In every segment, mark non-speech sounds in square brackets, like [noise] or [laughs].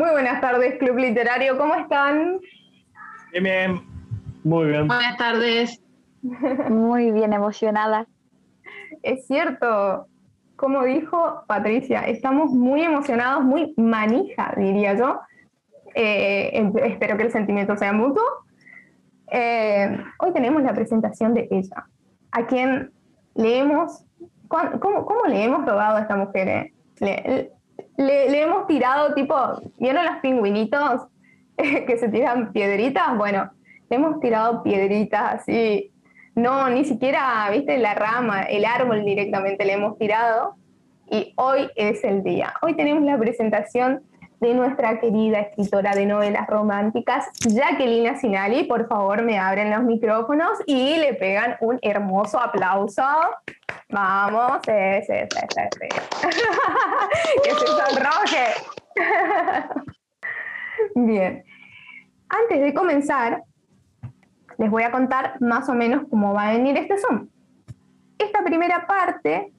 Muy buenas tardes, Club Literario, ¿cómo están? Bien, bien. Muy bien. Buenas tardes. Muy bien, emocionada. Es cierto, como dijo Patricia, estamos muy emocionados, muy manija, diría yo. Eh, espero que el sentimiento sea mutuo. Eh, hoy tenemos la presentación de ella, a quien leemos ¿Cómo, cómo le hemos robado a esta mujer? Eh? Le, le, hemos tirado tipo, ¿vieron los pingüinitos [laughs] que se tiran piedritas? Bueno, le hemos tirado piedritas así. No, ni siquiera, viste, la rama, el árbol directamente le hemos tirado. Y hoy es el día. Hoy tenemos la presentación de nuestra querida escritora de novelas románticas, Jacqueline Sinali. Por favor, me abren los micrófonos y le pegan un hermoso aplauso. Vamos, sí, sí, sí, sí. que se sonroje. [laughs] Bien. Antes de comenzar, les voy a contar más o menos cómo va a venir este Zoom. Esta primera parte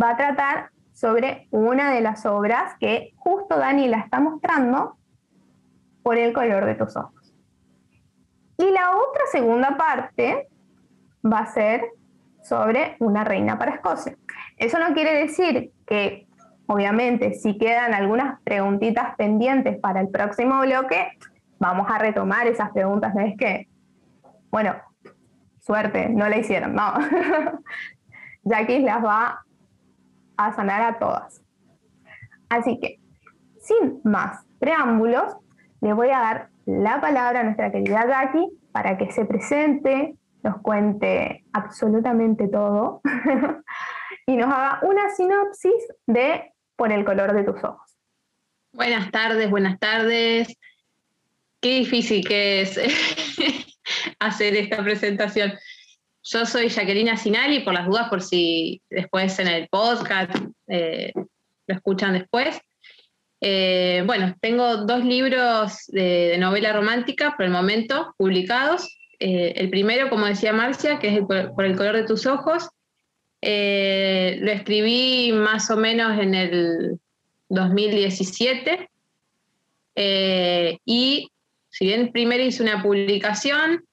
va a tratar sobre una de las obras que justo Dani la está mostrando por el color de tus ojos. Y la otra segunda parte va a ser sobre una reina para Escocia. Eso no quiere decir que, obviamente, si quedan algunas preguntitas pendientes para el próximo bloque, vamos a retomar esas preguntas. No es que, bueno, suerte, no la hicieron, no. [laughs] Jackie las va a sanar a todas. Así que, sin más preámbulos, le voy a dar la palabra a nuestra querida Jackie para que se presente, nos cuente absolutamente todo [laughs] y nos haga una sinopsis de Por el color de tus ojos. Buenas tardes, buenas tardes. Qué difícil que es [laughs] hacer esta presentación. Yo soy Jacqueline Sinali, por las dudas, por si después en el podcast eh, lo escuchan después. Eh, bueno, tengo dos libros de, novela romántica por el momento publicados. Eh, el primero, como decía Marcia, que es por, el color de tus ojos. lo escribí más o menos en el 2017. y si bien primero hice una publicación,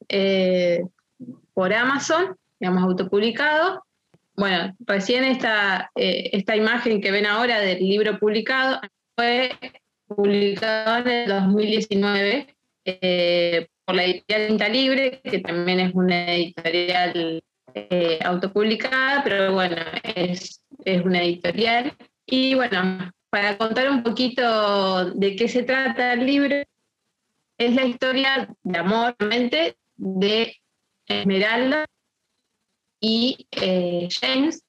por Amazon, digamos, autopublicado. Bueno, recién esta, eh, esta imagen que ven ahora del libro publicado fue publicado en el 2019 eh, por la editorial Tinta Libre, que también es una editorial eh, autopublicada, pero bueno, es, es una editorial. Y bueno, para contar un poquito de qué se trata el libro, es la historia de amor, realmente, de Esmeralda y eh, James.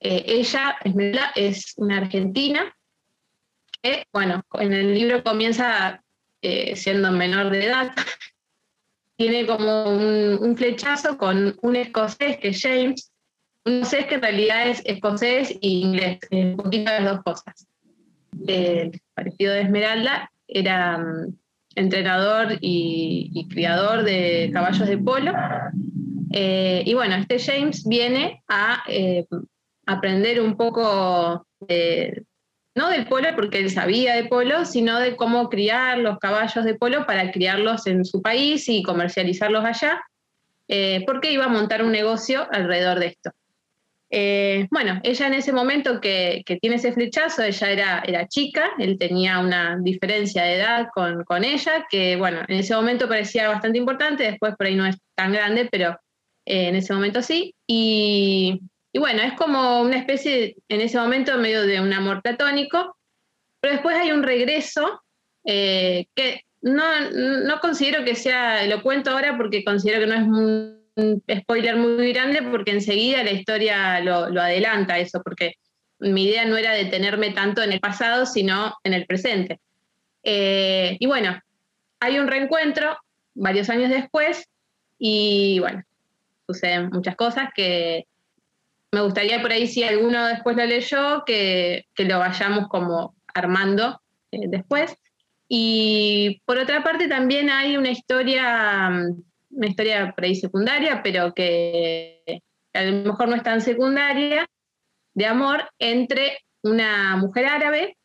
Eh, ella, Esmeralda, es una argentina que, bueno, en el libro comienza eh, siendo menor de edad. Tiene como un, flechazo con un escocés que es James, un escocés que en realidad es escocés e inglés, un poquito de las dos cosas. El parecido de Esmeralda era mm, entrenador y, criador de caballos de polo. Eh, y bueno, este James viene a eh, aprender un poco, no del polo porque él sabía de polo, sino de cómo criar los caballos de polo para criarlos en su país y comercializarlos allá, eh, porque iba a montar un negocio alrededor de esto. Eh, bueno, ella en ese momento que, tiene ese flechazo, ella era, era, chica, él tenía una diferencia de edad con, ella, que bueno, en ese momento parecía bastante importante, después por ahí no es tan grande, pero eh, en ese momento sí. Y, bueno, es como una especie, en ese momento, medio de un amor platónico, pero después hay un regreso eh, que no, no considero que sea, lo cuento ahora porque considero que no es muy spoiler muy grande porque enseguida la historia lo, adelanta eso, porque mi idea no era detenerme tanto en el pasado, sino en el presente. Eh, y bueno, hay un reencuentro varios años después y bueno, suceden muchas cosas que me gustaría por ahí si alguno después lo leyó, que, que lo vayamos como armando eh, después. Y por otra parte también hay una historia mm, una historia por ahí secundaria, pero que a lo mejor no es tan secundaria, de amor entre una mujer árabe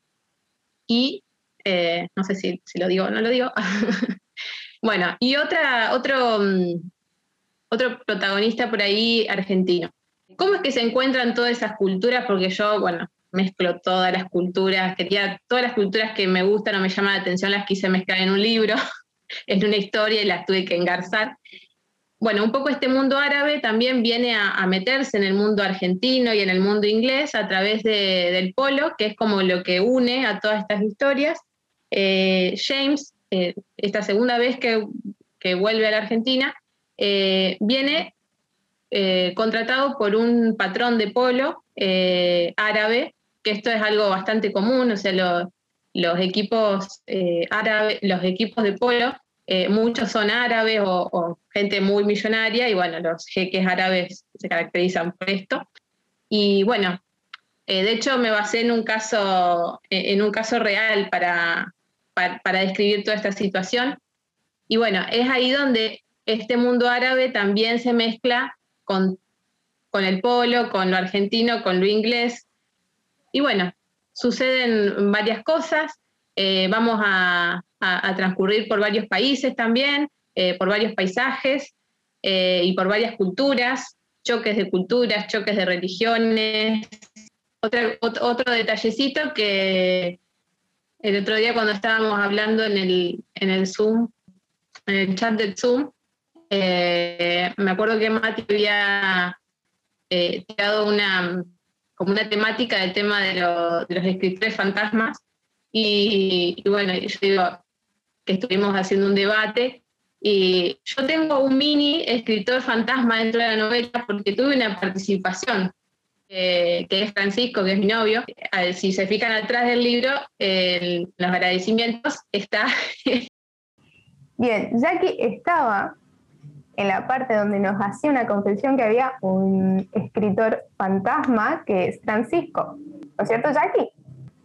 y Eh, no sé si, lo digo o no lo digo. [laughs] bueno, y otra, otro, mm, otro protagonista por ahí argentino. ¿Cómo es que se encuentran todas esas culturas? Porque yo, bueno, mezclo todas las culturas, quería, todas las culturas que me gustan o me llaman la atención las quise mezclar en un libro, [laughs] en una historia y las tuve que engarzar. Bueno, un poco este mundo árabe también viene a, meterse en el mundo argentino y en el mundo inglés a través del polo, que es como lo que une a todas estas historias. Eh, James, eh, esta segunda vez que, vuelve a la Argentina, eh, viene contratado por un patrón de polo árabe, que esto es algo bastante común, o sea, los equipos árabes, los equipos de polo eh, muchos son árabes o, gente muy millonaria y bueno, los jeques árabes se caracterizan por esto. Y bueno, eh, de hecho me basé en un caso, eh, en un caso real para, para, describir toda esta situación. Y bueno, es ahí donde este mundo árabe también se mezcla con, con el polo, con lo argentino, con lo inglés. Y bueno, suceden varias cosas. vamos a, transcurrir por varios países también, eh, por varios paisajes eh, y por varias culturas, choques de culturas, choques de religiones. otro, detallecito que el otro día cuando estábamos hablando en el, en el Zoom, en el chat del Zoom, eh, me acuerdo que Mati había tirado una, como una temática del tema de, de los escritores fantasmas. Y, y, bueno, yo digo, que estuvimos haciendo un debate. Y yo tengo un mini escritor fantasma dentro de la novela porque tuve una participación, eh, que es Francisco, que es mi novio. si se fijan atrás del libro, los agradecimientos está. [laughs] Bien, Jackie estaba en la parte donde nos hacía una confesión que había un escritor fantasma que es Francisco. ¿No es cierto, Jackie?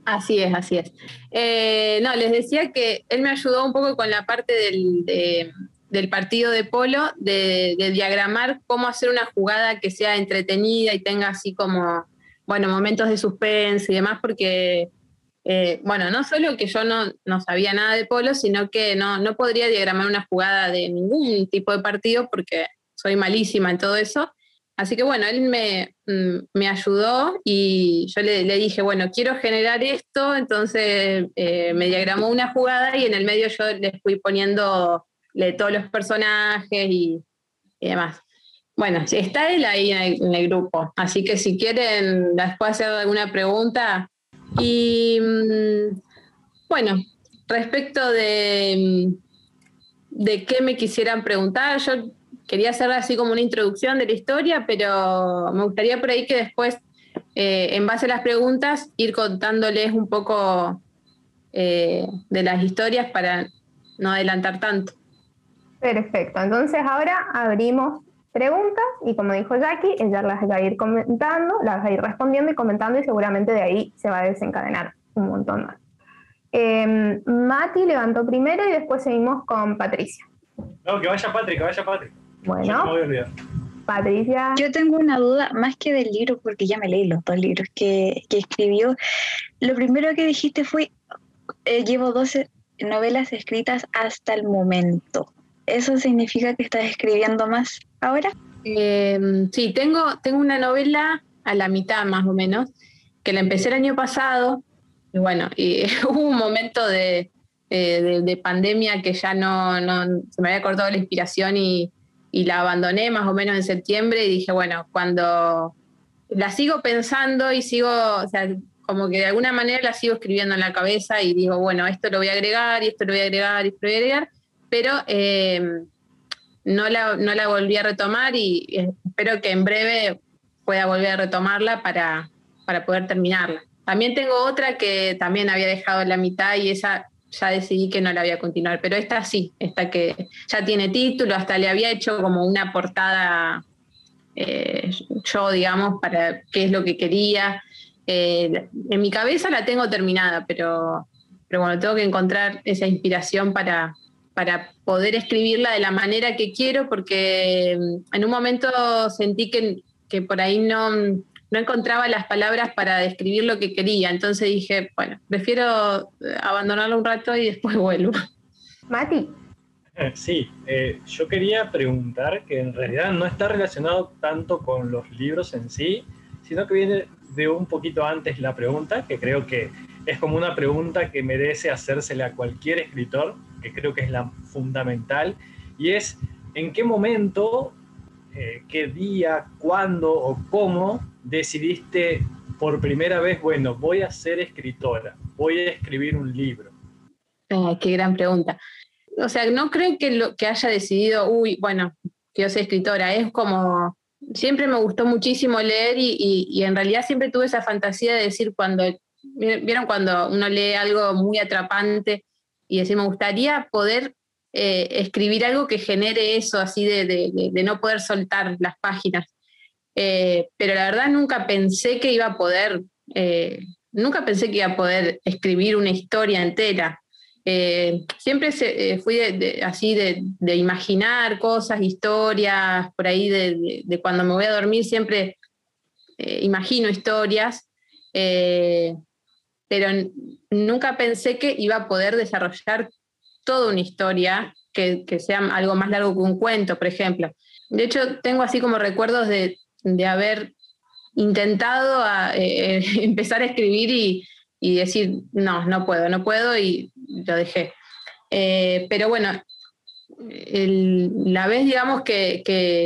Así es, así es. Eh, no, les decía que él me ayudó un poco con la parte del, partido de polo, de, diagramar cómo hacer una jugada que sea entretenida y tenga así como, bueno, momentos de suspense y demás, porque, eh, bueno, no solo que yo no, no, sabía nada de polo, sino que no, no podría diagramar una jugada de ningún tipo de partido porque soy malísima en todo eso. Así que bueno, él me, mm, ayudó y yo le, dije, bueno, quiero generar esto, entonces eh, me diagramó una jugada y en el medio yo le fui poniendo todos los personajes y, demás. Bueno, está él ahí en el, grupo, así que si quieren después hacer alguna pregunta. Y mm, bueno, respecto de, de qué me quisieran preguntar, yo quería hacer así como una introducción de la historia, pero me gustaría por ahí que después, eh, en base a las preguntas, ir contándoles un poco eh, de las historias para no adelantar tanto. Perfecto, entonces ahora abrimos preguntas y como dijo Jackie, ella las va a ir comentando, las va a ir respondiendo y comentando y seguramente de ahí se va a desencadenar un montón más. Em, Mati levantó primero y después seguimos con Patricia. No, que vaya Patrick, que vaya Patrick. Bueno, Patricia. Yo tengo una duda más que del libro, porque ya me leí los dos libros que, escribió. Lo primero que dijiste fue, eh, llevo 12 novelas escritas hasta el momento. ¿Eso significa que estás escribiendo más ahora? Em, sí, tengo, tengo una novela a la mitad más o menos, que la empecé el año pasado, y bueno, y [laughs] hubo un momento de, eh, de, pandemia que ya no, no, se me había cortado la inspiración y, y la abandoné más o menos en septiembre y dije, bueno, cuando la sigo pensando y sigo, o sea, como que de alguna manera la sigo escribiendo en la cabeza y digo, bueno, esto lo voy a agregar y esto lo voy a agregar y esto lo voy a agregar, pero em, no, la, no la volví a retomar y espero que en breve pueda volver a retomarla para, para poder terminarla. También tengo otra que también había dejado en la mitad y esa ya decidí que no la voy a continuar, pero esta sí, esta que ya tiene título, hasta le había hecho como una portada eh, yo, digamos, para qué es lo que quería. Eh, en mi cabeza la tengo terminada, pero, pero bueno, tengo que encontrar esa inspiración para, para poder escribirla de la manera que quiero, porque mm, en un momento sentí que, que por ahí no, no encontraba las palabras para describir lo que quería. Entonces dije, bueno, prefiero eh, abandonarlo un rato y después [laughs] vuelvo. Mati. Sí, eh, yo quería preguntar que en realidad no está relacionado tanto con los libros en sí, sino que viene de un poquito antes la pregunta, que creo que es como una pregunta que merece hacérsela a cualquier escritor, que creo que es la fundamental, y es ¿en qué momento, eh, qué día, cuándo o cómo decidiste por primera vez, bueno, voy a ser escritora, voy a escribir un libro? qué gran pregunta. O sea, no creo que, lo, que haya decidido, uy, bueno, quiero ser escritora, es como, siempre me gustó muchísimo leer y, y en realidad siempre tuve esa fantasía de decir cuando ¿Vieron cuando uno lee algo muy atrapante y decir, me gustaría poder eh, escribir algo que genere eso, así de, no poder soltar las páginas? Eh, pero la verdad nunca pensé que iba a poder, eh, nunca pensé que iba a poder escribir una historia entera. siempre fui así de, imaginar cosas, historias, por ahí de, cuando me voy a dormir siempre imagino historias pero nunca pensé que iba a poder desarrollar toda una historia que, sea algo más largo que un cuento, por ejemplo. De hecho, tengo así como recuerdos de, haber intentado eh, [laughs] empezar a escribir y, decir, no, no puedo, no puedo, y lo dejé. Eh, pero bueno, la vez, digamos, que,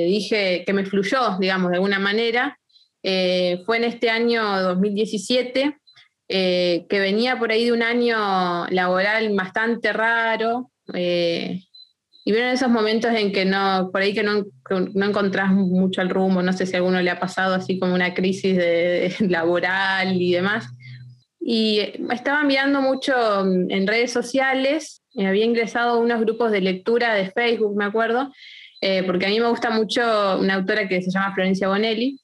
dije que me fluyó, digamos, de alguna manera, eh, fue en este año 2017, eh, que venía por ahí de un año laboral bastante raro. Eh, y vieron esos momentos en que no, por ahí que no, no encontrás mucho el rumbo, no sé si a alguno le ha pasado así como una crisis de, [laughs] laboral y demás. Y estaba enviando mucho en redes sociales, me había ingresado a unos grupos de lectura de Facebook, me acuerdo, eh, porque a mí me gusta mucho una autora que se llama Florencia Bonelli.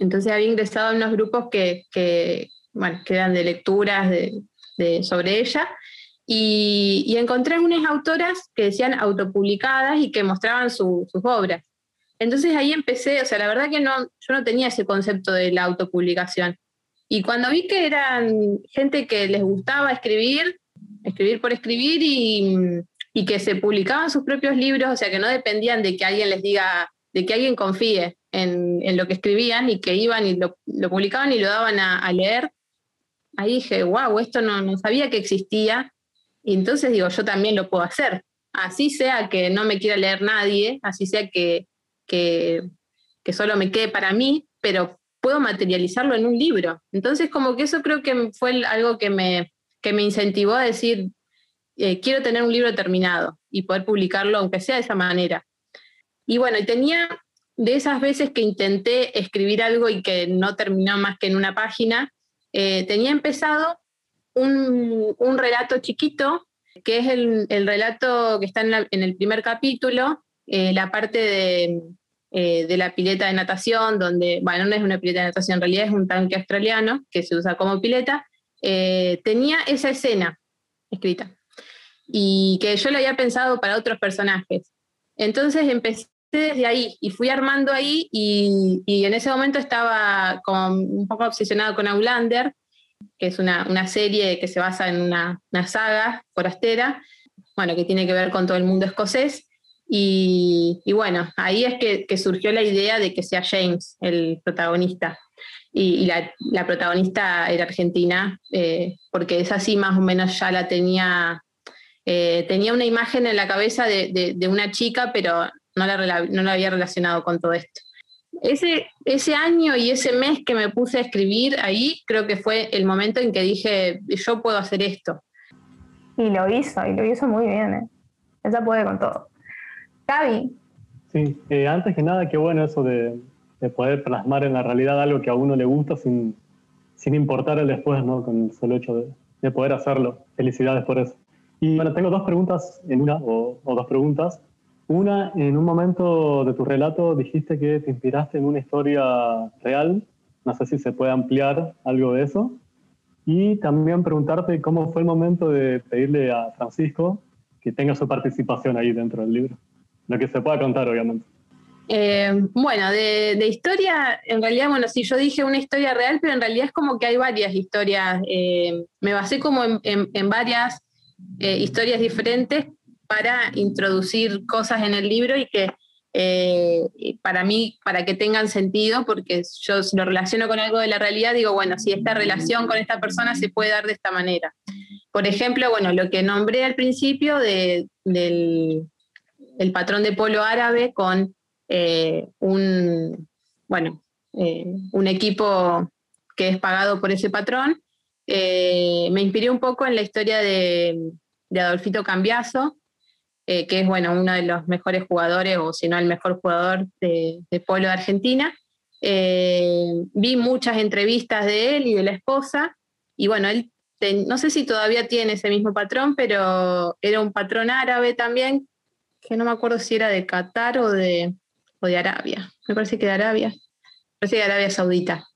Entonces había ingresado a unos grupos que, que, bueno, quedan de lecturas de, sobre ella. Y, encontré unas autoras que decían autopublicadas y que mostraban sus obras. Entonces ahí empecé, o sea, la verdad que no, yo no tenía ese concepto de la autopublicación. Y cuando vi que eran gente que les gustaba escribir, escribir por escribir y, que se publicaban sus propios libros, o sea, que no dependían de que alguien les diga, de que alguien confíe en, lo que escribían y que iban y lo, publicaban y lo daban a leer, ahí dije, wow, esto no, no sabía que existía. Y entonces digo, yo también lo puedo hacer. Así sea que no me quiera leer nadie, así sea que, que, solo me quede para mí, pero puedo materializarlo en un libro. Entonces, como que eso creo que fue algo que me, que me incentivó a decir, eh, quiero tener un libro terminado y poder publicarlo, aunque sea de esa manera. Y bueno, tenía de esas veces que intenté escribir algo y que no terminó más que en una página, eh, tenía empezado un, relato chiquito, que es el, relato que está en, el primer capítulo, eh, la parte eh, de, la pileta de natación, donde, bueno, no es una pileta de natación, en realidad es un tanque australiano que se usa como pileta, tenía esa escena escrita y que yo lo había pensado para otros personajes. Entonces empecé desde ahí y fui armando ahí y, en ese momento estaba como un poco obsesionado con Outlander, que es una, serie que se basa en una, saga forastera, bueno, que tiene que ver con todo el mundo escocés. Y, bueno, ahí es que, surgió la idea de que sea James el protagonista. Y, la, protagonista era argentina, eh, porque es así más o menos ya la tenía, eh, tenía una imagen en la cabeza de, de una chica, pero no la, no había relacionado con todo esto. Ese, ese año y ese mes que me puse a escribir ahí, creo que fue el momento en que dije, yo puedo hacer esto. Y lo hizo, y lo hizo muy bien. ¿eh? Ella puede con todo. Gaby. Sí, eh, antes que nada, qué bueno eso de, poder plasmar en la realidad algo que a uno le gusta sin, sin importar el después, ¿no? Con el solo hecho de, poder hacerlo. Felicidades por eso. Y bueno, tengo dos preguntas en una, o, o dos preguntas. Una, en un momento de tu relato dijiste que te inspiraste en una historia real. No sé si se puede ampliar algo de eso. Y también preguntarte cómo fue el momento de pedirle a Francisco que tenga su participación ahí dentro del libro. Lo que se pueda contar, obviamente. Eh, bueno, de, historia, en realidad, bueno, sí, yo dije una historia real, pero en realidad es como que hay varias historias. Eh, me basé como en, varias eh, historias diferentes para introducir cosas en el libro y que para mí, para que tengan sentido, porque yo lo relaciono con algo de la realidad, digo, bueno, si esta relación con esta persona se puede dar de esta manera. Por ejemplo, bueno, lo que nombré al principio del el patrón de polo árabe con eh, un, bueno, eh, un equipo que es pagado por ese patrón. Eh, me inspiré un poco en la historia de, Adolfito Cambiazo, que es bueno, uno de los mejores jugadores, o si no el mejor jugador de, polo de Argentina. vi muchas entrevistas de él y de la esposa, y bueno, él no sé si todavía tiene ese mismo patrón, pero era un patrón árabe también, que no me acuerdo si era de Qatar o de, o de Arabia, me parece que de Arabia, me parece que de Arabia Saudita.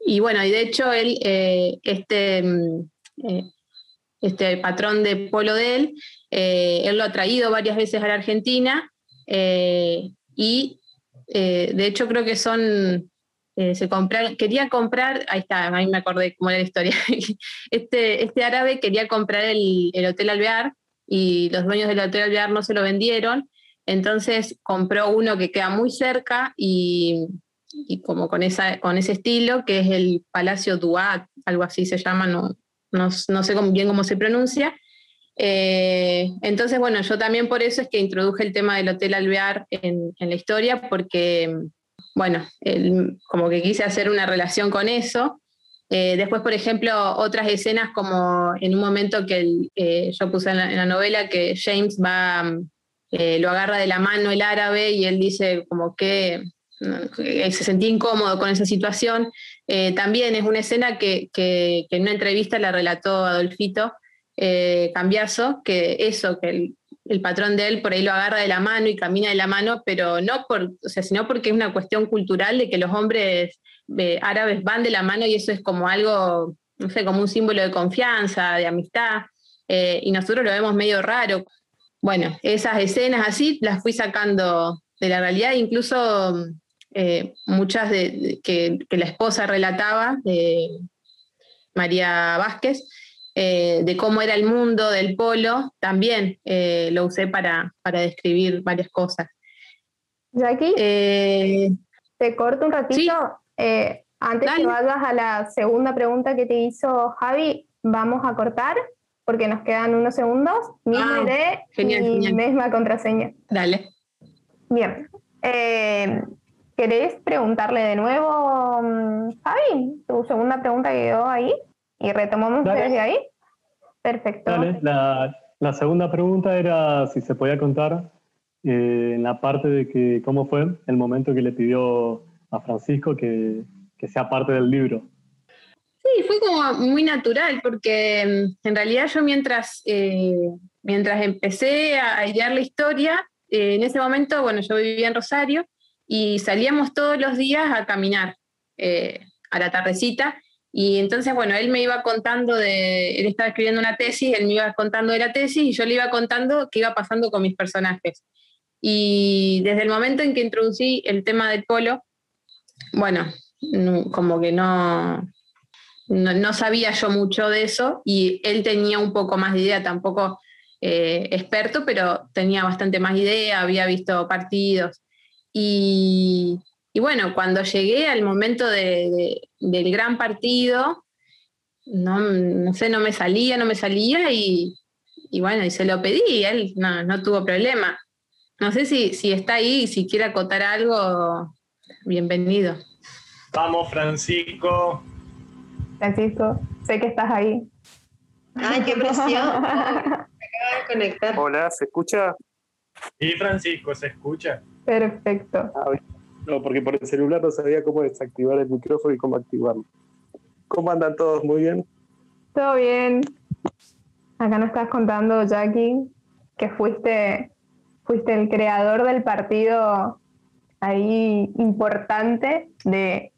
Y bueno, y de hecho él, eh, este, mm, eh, este patrón de polo de él, eh, él lo ha traído varias veces a la Argentina y de hecho creo que son, se quería comprar, ahí está, ahí me acordé cómo era la historia, [laughs] este, este árabe quería comprar el, el Hotel Alvear y los dueños del Hotel Alvear no se lo vendieron entonces compró uno que queda muy cerca y, como con, esa, con ese estilo, que es el Palacio Duat, algo así se llama, no, no, sé bien cómo se pronuncia. Eh, entonces, bueno, yo también por eso es que introduje el tema del Hotel Alvear en, la historia, porque, bueno, como que quise hacer una relación con eso. Eh, después, por ejemplo, otras escenas como en un momento que eh, yo puse en la, novela que James va lo agarra de la mano el árabe y él dice como que, se sentía incómodo con esa situación. Eh, también es una escena que, en una entrevista la relató Adolfito eh, Cambiazo, que eso, que el, patrón de él por ahí lo agarra de la mano y camina de la mano, pero no por, o sea, sino porque es una cuestión cultural de que los hombres árabes van de la mano y eso es como algo, no sé, como un símbolo de confianza, de amistad. y nosotros lo vemos medio raro bueno, esas escenas así las fui sacando de la realidad, incluso eh, muchas de, que, la esposa relataba, de María Vázquez, eh, de cómo era el mundo del polo, también eh, lo usé para, describir varias cosas. Jackie, te corto un ratito. antes que vayas a la segunda pregunta que te hizo Javi, vamos a cortar porque nos quedan unos segundos. Misma ah, y misma contraseña. Dale. Bien. Eh, ¿Querés preguntarle de nuevo, mm, Javi? Tu segunda pregunta quedó ahí y retomamos desde ahí. Perfecto. Dale. La, segunda pregunta era si se podía contar eh, en la parte de que cómo fue el momento que le pidió a Francisco que, que sea parte del libro. Sí, fue como muy natural, porque mm, en realidad yo mientras, eh, mientras empecé a idear la historia, eh, en ese momento, bueno, yo vivía en Rosario y salíamos todos los días a caminar eh, a la tardecita. Y entonces, bueno, él me iba contando de, él estaba escribiendo una tesis, él me iba contando de la tesis y yo le iba contando qué iba pasando con mis personajes. Y desde el momento en que introducí el tema del polo, bueno, como que no, no, sabía yo mucho de eso y él tenía un poco más de idea, tampoco eh, experto, pero tenía bastante más idea, había visto partidos. Y, bueno, cuando llegué al momento del gran partido, no, sé, no me salía, no me salía y, bueno, y se lo pedí y él no, tuvo problema. No sé si, si está ahí, si quiere acotar algo, bienvenido. Vamos, Francisco. Francisco, sé que estás ahí. Ay, qué presión. Me [laughs] acabo de conectar. Hola, ¿se escucha? Sí, Francisco, se escucha. Perfecto. Ah, no, porque por el celular no sabía cómo desactivar el micrófono y cómo activarlo. ¿Cómo andan todos? ¿Muy bien? Todo bien. Acá nos estás contando, Jackie, que fuiste, fuiste el creador del partido ahí importante de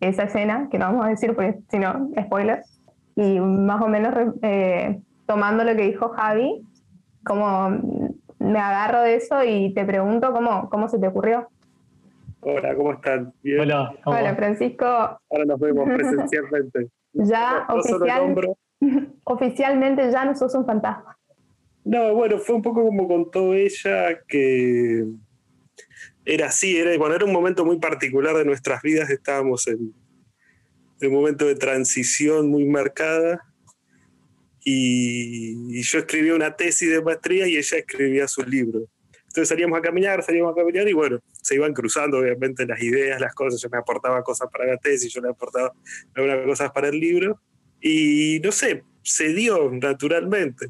esa escena, que no vamos a decir porque si no, spoiler, y más o menos eh, tomando lo que dijo Javi, como me agarro de eso y te pregunto cómo, cómo se te ocurrió. Hola, ¿cómo están? ¿Bien? Hola, Hola, Francisco. Ahora nos vemos [laughs] presencialmente. ya [laughs] oficialmente ya no sos un fantasma. No, bueno, fue un poco como contó ella que era así, era, bueno, era un momento muy particular de nuestras vidas, estábamos en, un momento de transición muy marcada y, yo escribía una tesis de maestría y ella escribía su libro. Entonces salíamos a caminar, salíamos a caminar y bueno, se iban cruzando obviamente las ideas, las cosas, yo me aportaba cosas para la tesis, yo le aportaba algunas cosas para el libro y no sé, se dio naturalmente.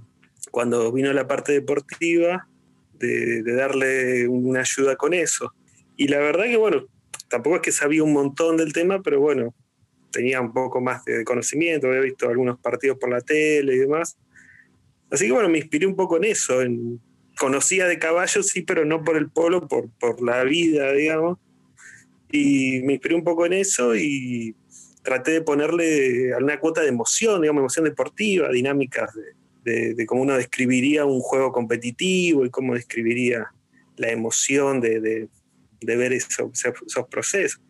Cuando vino la parte deportiva, de, darle una ayuda con eso. Y la verdad que bueno, tampoco es que sabía un montón del tema, pero bueno, tenía un poco más de conocimiento, había visto algunos partidos por la tele y demás. Así que bueno, me inspiré un poco en eso, en, conocía de caballos, sí, pero no por el polo, por, por la vida, digamos. Y me inspiré un poco en eso y traté de ponerle alguna cuota de emoción, digamos, emoción deportiva, dinámicas de, de, cómo uno describiría un juego competitivo y cómo describiría la emoción de, de ver esos, esos procesos.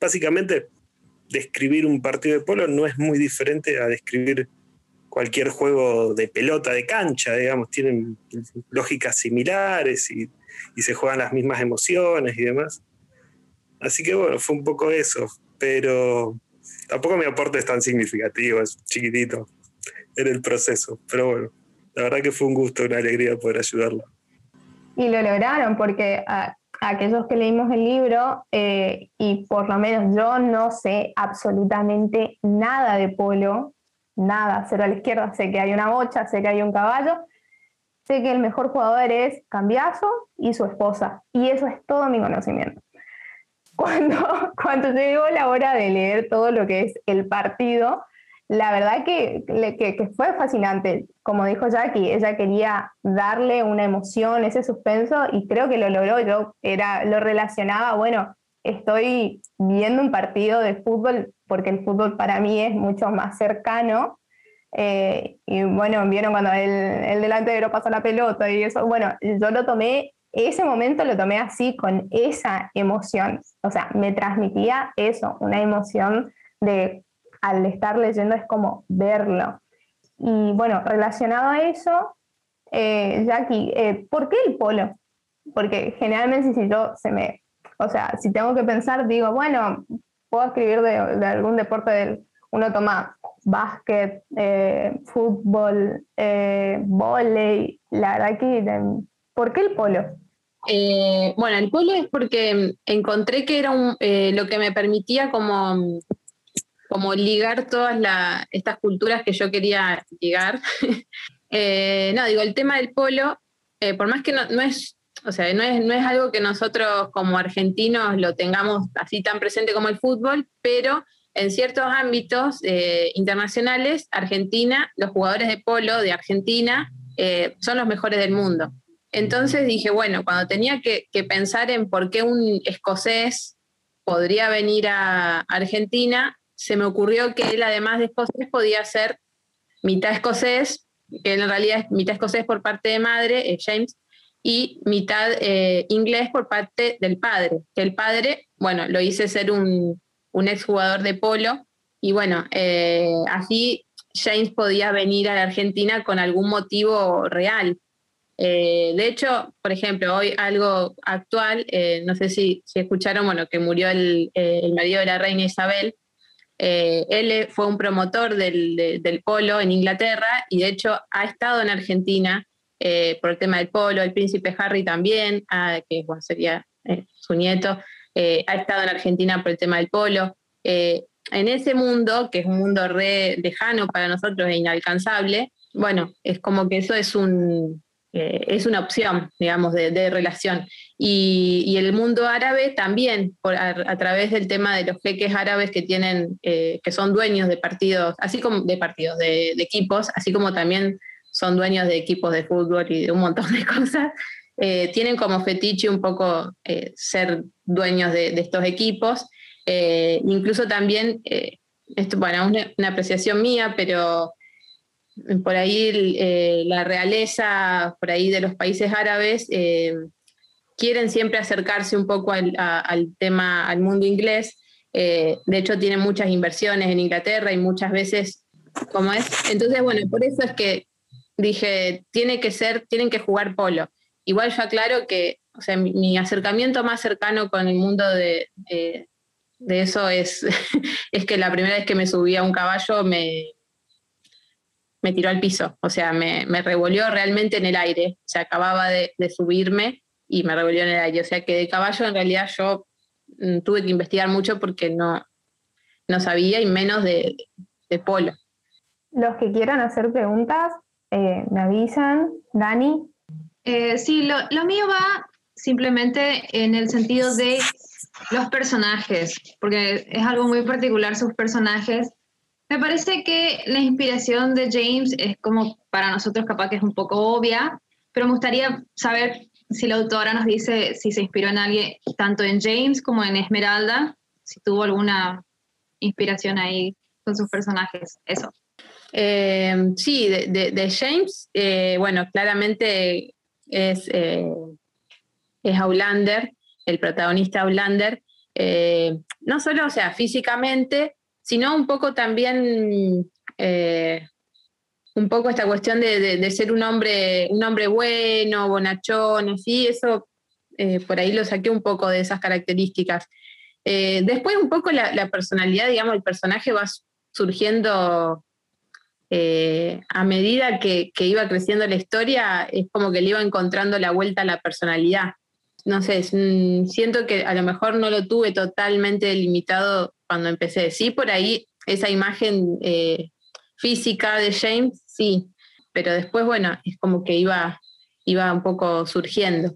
Básicamente, describir un partido de polo no es muy diferente a describir cualquier juego de pelota de cancha, digamos, tienen lógicas similares y, se juegan las mismas emociones y demás. Así que bueno, fue un poco eso, pero tampoco mi aporte es tan significativo, es chiquitito en el proceso, pero bueno, la verdad que fue un gusto, una alegría poder ayudarlo. Y lo lograron porque a, aquellos que leímos el libro, eh, y por lo menos yo no sé absolutamente nada de polo, nada, cero a la izquierda, sé que hay una bocha, sé que hay un caballo, sé que el mejor jugador es Cambiazo y su esposa, y eso es todo mi conocimiento. [laughs] Cuando, cuando llegó la hora de leer todo lo que es el partido, la verdad que, que, fue fascinante. Como dijo Jackie, ella quería darle una emoción, ese suspenso, y creo que lo logró. Yo era, lo relacionaba, bueno, estoy viendo un partido de fútbol porque el fútbol para mí es mucho más cercano. Eh, y bueno, vieron cuando el, el delantero pasa la pelota y eso. Bueno, yo lo tomé, ese momento lo tomé así, con esa emoción. O sea, me transmitía eso, una emoción de al estar leyendo es como verlo. Y bueno, relacionado a eso, eh, Jackie, eh, ¿por qué el polo? Porque generalmente si yo se me, o sea, si tengo que pensar, digo, bueno, puedo escribir de, algún deporte del, uno toma básquet, eh, fútbol, eh, volei, la verdad ¿por qué el polo? bueno, el polo es porque encontré que era un, lo que me permitía como como ligar todas estas culturas que yo quería ligar. [laughs] Eh, no, digo, el tema del polo, eh, por más que no, es, o sea, no es, no es algo que nosotros como argentinos lo tengamos así tan presente como el fútbol, pero en ciertos ámbitos eh, internacionales, Argentina, los jugadores de polo de Argentina son los mejores del mundo. Entonces dije, bueno, cuando tenía que pensar en por qué un escocés podría venir a Argentina, se me ocurrió que él, además de escocés, podía ser mitad escocés, que en realidad es mitad escocés por parte de madre, eh, James, y mitad eh, inglés por parte del padre. El padre, bueno, lo hice ser un, un exjugador de polo, y bueno, eh, así James podía venir a la Argentina con algún motivo real. de hecho, por ejemplo, hoy algo actual, no sé si, si, escucharon, bueno, que murió el, el marido de la reina Isabel, eh, él fue un promotor del, polo en Inglaterra y de hecho ha estado en Argentina eh, por el tema del polo, el príncipe Harry también, ah, que sería eh, su nieto, ha estado en Argentina por el tema del polo. en ese mundo, que es un mundo re lejano para nosotros e inalcanzable, bueno, es como que eso es una opción, digamos, de relación. Y, el mundo árabe también, a, través del tema de los jeques árabes que tienen, eh, que son dueños de partidos, así como de partidos, de, equipos, así como también son dueños de equipos de fútbol y de un montón de [laughs] cosas, eh, tienen como fetiche un poco eh, ser dueños de, estos equipos. incluso también, esto, bueno, una, una apreciación mía, pero por ahí la realeza, por ahí de los países árabes, quieren siempre acercarse un poco al, al tema, al mundo inglés. Eh, de hecho, tienen muchas inversiones en Inglaterra y muchas veces, como es. Entonces, bueno, por eso es que dije, tiene que ser, tienen que jugar polo. Igual yo aclaro que, o sea, mi, acercamiento más cercano con el mundo de, de, eso es, [laughs] es que la primera vez que me subí a un caballo me, me tiró al piso, o sea, me, me revolvió realmente en el aire, o sea, acababa de subirme y me revolvió en el aire, o sea que de caballo en realidad yo mm, tuve que investigar mucho porque no, no sabía y menos de, de polo. Los que quieran hacer preguntas, eh, me avisan. Dani. Eh, sí, lo, lo, mío va simplemente en el sentido de los personajes, porque es algo muy particular sus personajes. Me parece que la inspiración de James es como para nosotros capaz que es un poco obvia, pero me gustaría saber si la autora nos dice si se inspiró en alguien, tanto en James como en Esmeralda, si tuvo alguna inspiración ahí con sus personajes. Eso. Eh, sí, de, James, eh, bueno, claramente es, eh, es Aulander, el protagonista Aulander, eh, no solo, o sea, físicamente, sino un poco también, un poco esta cuestión de, de, ser un hombre, un hombre bueno, bonachón, así, eso por ahí lo saqué un poco de esas características. después un poco la, la personalidad, digamos, el personaje va surgiendo eh, a medida que, iba creciendo la historia, es como que le iba encontrando la vuelta a la personalidad. No sé, siento que a lo mejor no lo tuve totalmente delimitado cuando empecé. Sí, por ahí esa imagen eh, física de James, sí, pero después, bueno, es como que iba, iba un poco surgiendo.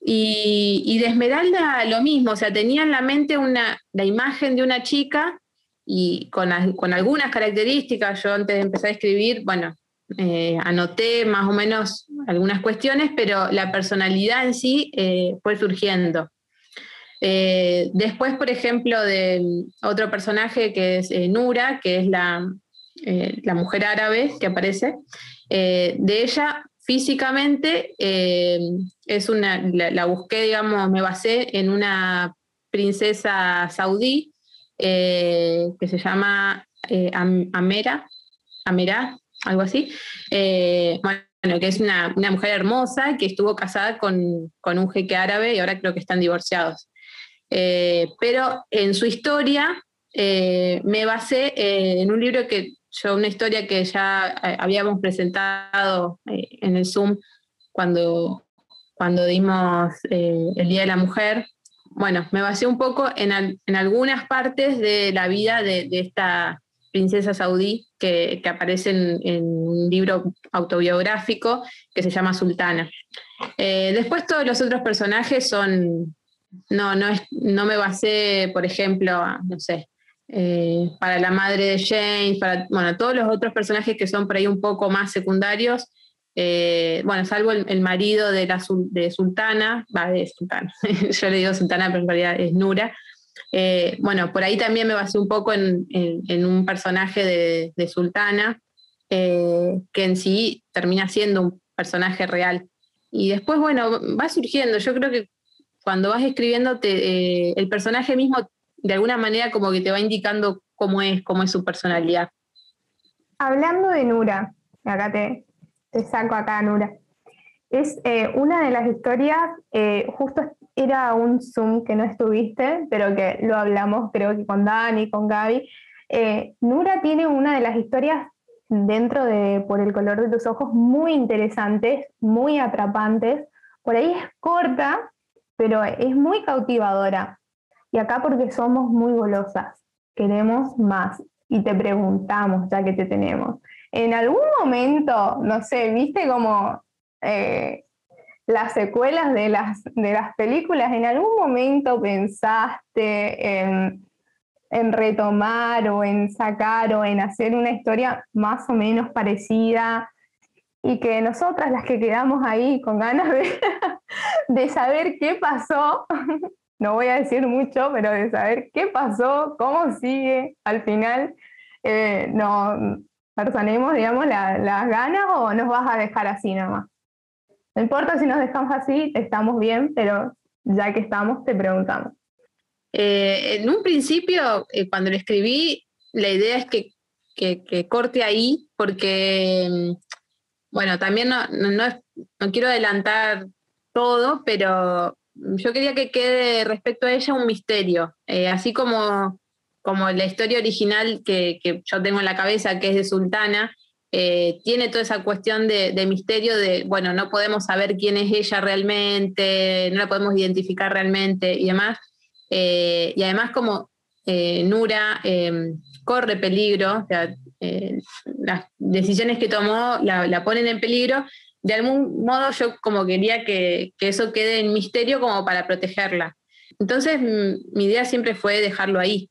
Y, y de Esmeralda lo mismo, o sea, tenía en la mente una, la imagen de una chica y con, con, algunas características, yo antes de empezar a escribir, bueno, eh, anoté más o menos algunas cuestiones, pero la personalidad en sí eh, fue surgiendo. Eh, después, por ejemplo, de otro personaje que es Nura, que es la, la, mujer árabe que aparece, de ella físicamente es una, la, busqué, digamos, me basé en una princesa saudí eh, que se llama eh, Amera, Amera, algo así. Eh, bueno, que es una, mujer hermosa que estuvo casada con, un jeque árabe y ahora creo que están divorciados. pero en su historia me basé en un libro que yo, una historia que ya habíamos presentado en el Zoom cuando, cuando dimos el Día de la Mujer, bueno, me basé un poco en, algunas partes de la vida de, esta princesa saudí que, aparece en, un libro autobiográfico que se llama Sultana. Eh, después todos los otros personajes son, no, no, es, no me basé, por ejemplo, no sé, eh, para la madre de James, para, bueno, todos los otros personajes que son por ahí un poco más secundarios, eh, bueno, salvo el, marido de, la, de Sultana, va de Sultana, [laughs] yo le digo Sultana, pero en realidad es Nura. Eh, bueno, por ahí también me basé un poco en, un personaje de, Sultana, eh, que en sí termina siendo un personaje real. Y después, bueno, va surgiendo. Yo creo que cuando vas escribiendo, el personaje mismo, de alguna manera, como que te va indicando cómo es, cómo es su personalidad. Hablando de Nura, acá te, te saco acá, Nura. Es eh, una de las historias, eh, justo era un Zoom que no estuviste, pero que lo hablamos creo que con Dani, con Gaby. Eh, Nura tiene una de las historias dentro de Por el color de tus ojos muy interesantes, muy atrapantes. Por ahí es corta, pero es muy cautivadora. Y acá porque somos muy golosas, queremos más y te preguntamos ya que te tenemos. En algún momento, no sé, viste como eh, las secuelas de las, de las películas, en algún momento pensaste en, retomar o en sacar o en hacer una historia más o menos parecida y que nosotras las que quedamos ahí con ganas de [laughs] saber qué pasó, no voy a decir mucho, pero de saber qué pasó, cómo sigue al final, eh, no, personemos, digamos, las ganas o nos vas a dejar así nomás? No importa si nos dejamos así, estamos bien, pero ya que estamos, te preguntamos. Eh, en un principio, eh, cuando lo escribí, la idea es que, que, corte ahí, porque, mm, bueno, también no, no, no, quiero adelantar todo, pero yo quería que quede respecto a ella un misterio, eh, así como, como la historia original que, que, yo tengo en la cabeza, que es de Sultana, tiene toda esa cuestión de, de, misterio de, bueno, no podemos saber quién es ella realmente, no la podemos identificar realmente y demás. Eh, y además como eh, Nura em, corre peligro, eh, las decisiones que tomó la, ponen en peligro, de algún modo yo como quería que, eso quede en misterio como para protegerla. Entonces mi idea siempre fue dejarlo ahí.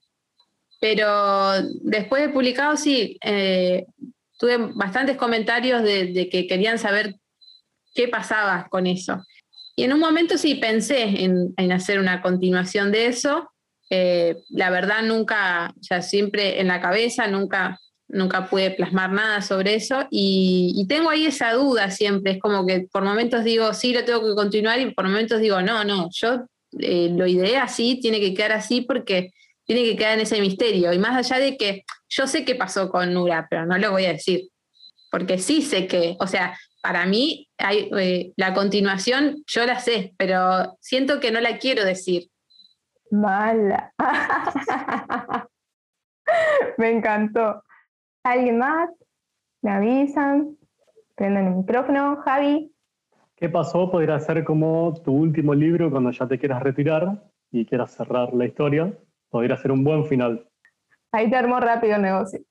Pero después de publicado, sí, tuve bastantes comentarios de, que querían saber qué pasaba con eso. Y en un momento sí pensé en, hacer una continuación de eso. Eh, la verdad nunca, o sea, siempre en la cabeza, nunca, nunca pude plasmar nada sobre eso. Y, tengo ahí esa duda siempre. Es como que por momentos digo, sí, lo tengo que continuar y por momentos digo, no, no, yo eh, lo ideé así, tiene que quedar así porque tiene que quedar en ese misterio. Y más allá de que yo sé qué pasó con Nura, pero no lo voy a decir. Porque sí sé que, o sea, para mí hay, eh, la continuación yo la sé, pero siento que no la quiero decir. Mala. [laughs] Me encantó. ¿Alguien más? ¿Me avisan? Prendan el micrófono. Javi. ¿Qué pasó? Podría ser como tu último libro cuando ya te quieras retirar y quieras cerrar la historia. Podría ser un buen final. Ahí te armó rápido el negocio.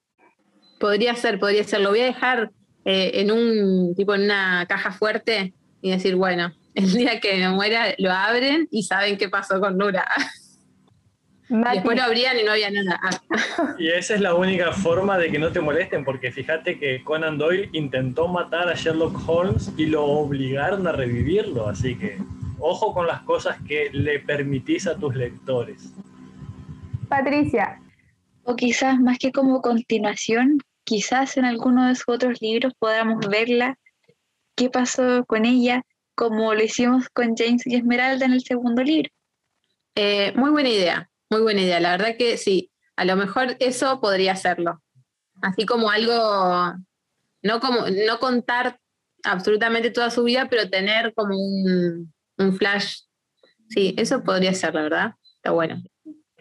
Podría ser, podría ser. Lo voy a dejar eh, en un tipo en una caja fuerte y decir, bueno, el día que me muera lo abren y saben qué pasó con Nura. [laughs] Después lo abrían y no había nada. [laughs] y esa es la única forma de que no te molesten, porque fíjate que Conan Doyle intentó matar a Sherlock Holmes y lo obligaron a revivirlo, así que ojo con las cosas que le permitís a tus lectores. Patricia. O quizás más que como continuación, quizás en alguno de sus otros libros podamos verla, qué pasó con ella, como lo hicimos con James y Esmeralda en el segundo libro. Eh, muy buena idea, muy buena idea. La verdad que sí, a lo mejor eso podría serlo. Así como algo, no, como, no contar absolutamente toda su vida, pero tener como un, un flash. Sí, eso podría ser, la verdad. Está bueno.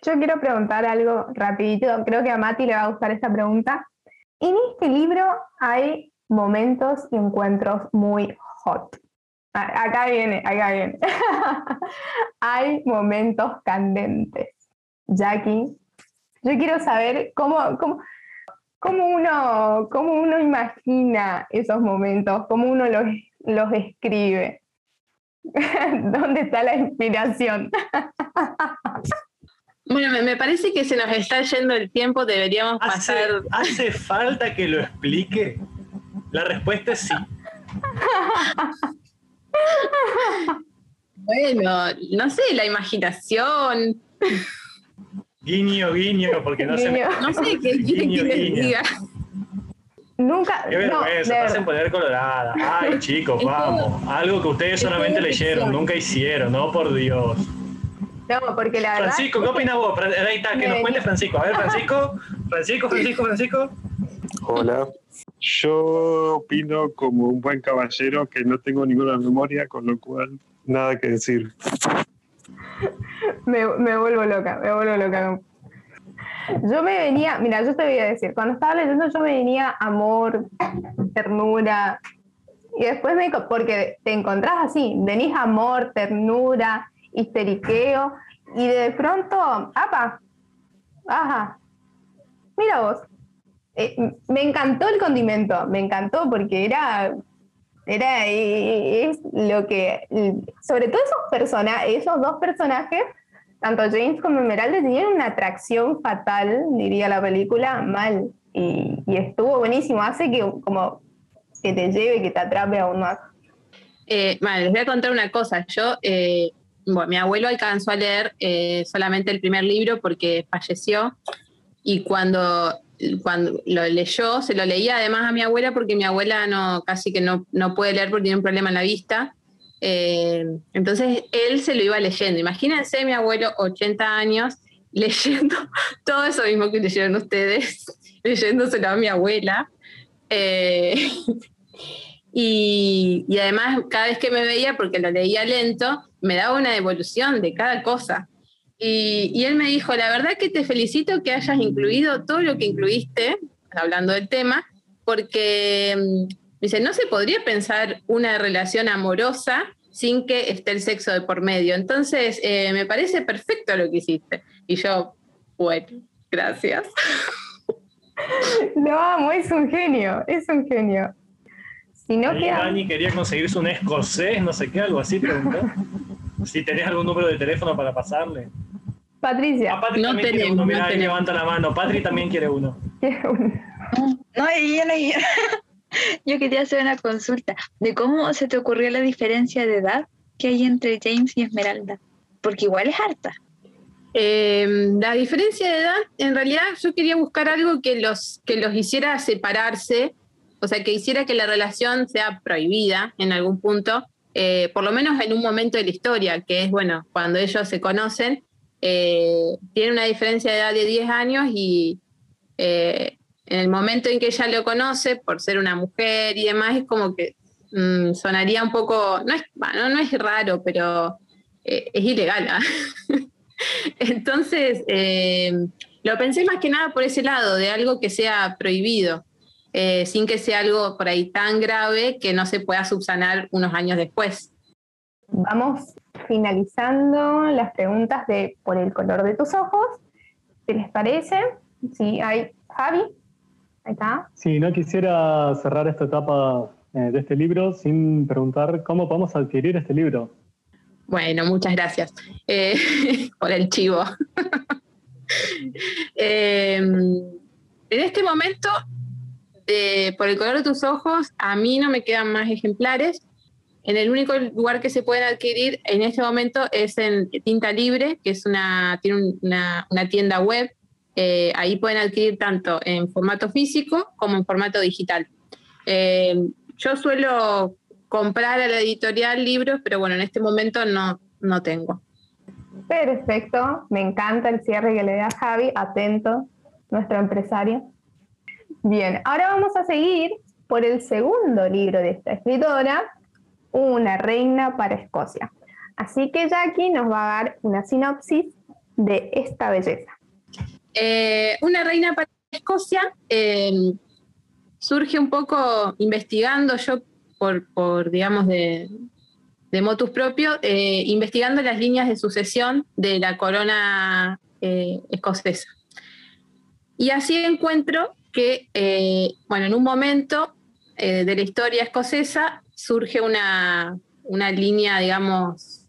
Yo quiero preguntar algo rapidito. Creo que a Mati le va a gustar esta pregunta. En este libro hay momentos y encuentros muy hot. Acá viene, acá viene. [laughs] hay momentos candentes. Jackie, yo quiero saber cómo, cómo, cómo, uno, cómo uno imagina esos momentos, cómo uno los, los escribe. [laughs] ¿Dónde está la inspiración? [laughs] Bueno, me, parece que se nos está yendo el tiempo, deberíamos pasar. ¿Hace falta que lo explique? La respuesta es sí. [laughs] bueno, no sé, la imaginación. Guiño, guiño, porque no sé. No sé qué guiño, guiño. Nunca. Qué vergüenza, no, hacen poner colorada. Ay, chicos, vamos. Algo que ustedes solamente leyeron, nunca hicieron, no por Dios. No, porque la verdad. Francisco, ¿qué opinas vos? Ahí está, que nos cuente Francisco. A ver, Francisco, [laughs] Francisco, Francisco, Francisco. Hola. Yo opino como un buen caballero que no tengo ninguna memoria, con lo cual nada que decir. Me, vuelvo loca, me vuelvo loca. Yo me venía, mira, yo te voy a decir, cuando estaba leyendo yo me venía amor, ternura, y después me, porque te encontrás así, venís amor, ternura, histeriqueo, y de pronto, ¡apa! ¡Ajá! Mira vos. Eh, me encantó el condimento, me encantó porque era, era es lo que, sobre todo esos personajes, esos dos personajes, tanto James como Esmeralda, tenían una atracción fatal, diría la película, mal. Y, estuvo buenísimo, hace que como que te lleve, que te atrape aún más. Eh, les voy a contar una cosa. Yo eh, bueno, mi abuelo alcanzó a leer eh, solamente el primer libro porque falleció y cuando, cuando lo leyó, se lo leía además a mi abuela porque mi abuela no, casi que no, no puede leer porque tiene un problema en la vista Eh, entonces él se lo iba leyendo. Imagínense mi abuelo, 80 años, [laughs] leyendo todo eso mismo que leyeron ustedes, [laughs] leyéndoselo a mi abuela. Eh, [laughs] y, y, además, cada vez que me veía, porque lo leía lento, me daba una devolución de cada cosa. Y, y, él me dijo, la verdad que te felicito que hayas incluido todo lo que incluiste, hablando del tema, porque mm, dice, no se podría pensar una relación amorosa sin que esté el sexo de por medio. Entonces, eh, me parece perfecto lo que hiciste. Y yo, bueno, gracias. Lo amo, es un genio, es un genio. Si no queda... Dani quería conseguirse un escocés, no sé qué, algo así, preguntó. [laughs] si tenés algún número de teléfono para pasarle. Patricia. Ah, Patri no tenemos, uno. Mira, ahí levanta la mano. Patri también quiere uno. [laughs] No, ella [laughs] no, [laughs] yo quería hacer una consulta de cómo se te ocurrió la diferencia de edad que hay entre James y Esmeralda, porque igual es harta. Em, la diferencia de edad, en realidad yo quería buscar algo que los, que los hiciera separarse, o sea, que hiciera que la relación sea prohibida en algún punto, eh, por lo menos en un momento de la historia, que es, bueno, cuando ellos se conocen, eh, tiene una diferencia de edad de 10 años y eh, en el momento en que ella lo conoce, por ser una mujer y demás, es como que mm, sonaría un poco, no es, bueno, no es raro, pero eh, es ilegal. ¿ah? [laughs] Entonces, eh, lo pensé más que nada por ese lado, de algo que sea prohibido, eh, sin que sea algo por ahí tan grave que no se pueda subsanar unos años después. Vamos finalizando las preguntas de por el color de tus ojos. ¿Qué les parece? Sí, hay Javi. Sí, no quisiera cerrar esta etapa eh, de este libro sin preguntar cómo podemos adquirir este libro. Bueno, muchas gracias eh, [laughs] por el chivo. [laughs] Em, en este momento, por el color de tus ojos, a mí no me quedan más ejemplares. En el único lugar que se pueden adquirir en este momento es en Tinta Libre, que es una, tiene una tienda web eh, ahí pueden adquirir tanto en formato físico como en formato digital. Eh, yo suelo comprar a la editorial libros, pero bueno, en este momento no, no tengo. Perfecto, me encanta el cierre que le da Javi, atento, nuestro empresario. Bien, ahora vamos a seguir por el segundo libro de esta escritora, Una reina para Escocia. Así que Jackie nos va a dar una sinopsis de esta belleza. Eh, una reina para Escocia em, surge un poco investigando yo por, digamos, de, motus propio, eh, investigando las líneas de sucesión de la corona eh, escocesa. Y así encuentro que, bueno, en un momento de la historia escocesa surge una, una línea, digamos,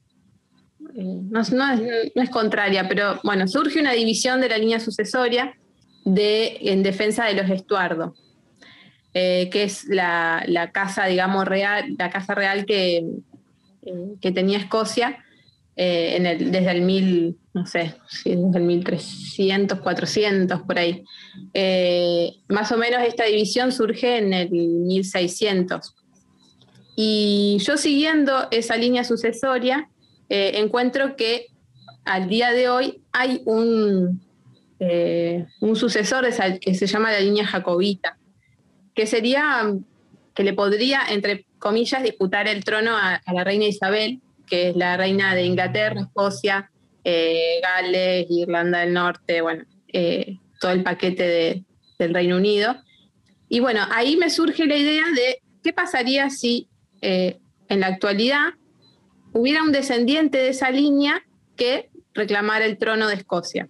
no, es, contraria, pero bueno, surge una división de la línea sucesoria de, en defensa de los Estuardo, eh, que es la, casa, digamos, real, la casa real que, eh, que tenía Escocia eh, en el, desde el mil, no sé, desde el 1300, 400, por ahí. más o menos esta división surge en el 1600. Y yo siguiendo esa línea sucesoria, eh, encuentro que al día de hoy hay un, eh, sucesor que se llama la línea jacobita, que sería, que le podría, entre comillas, disputar el trono a, la reina Isabel, que es la reina de Inglaterra, Escocia, eh, Gales, Irlanda del Norte, bueno, todo el paquete del Reino Unido. Y bueno, ahí me surge la idea de qué pasaría si en la actualidad hubiera un descendiente de esa línea que reclamara el trono de Escocia.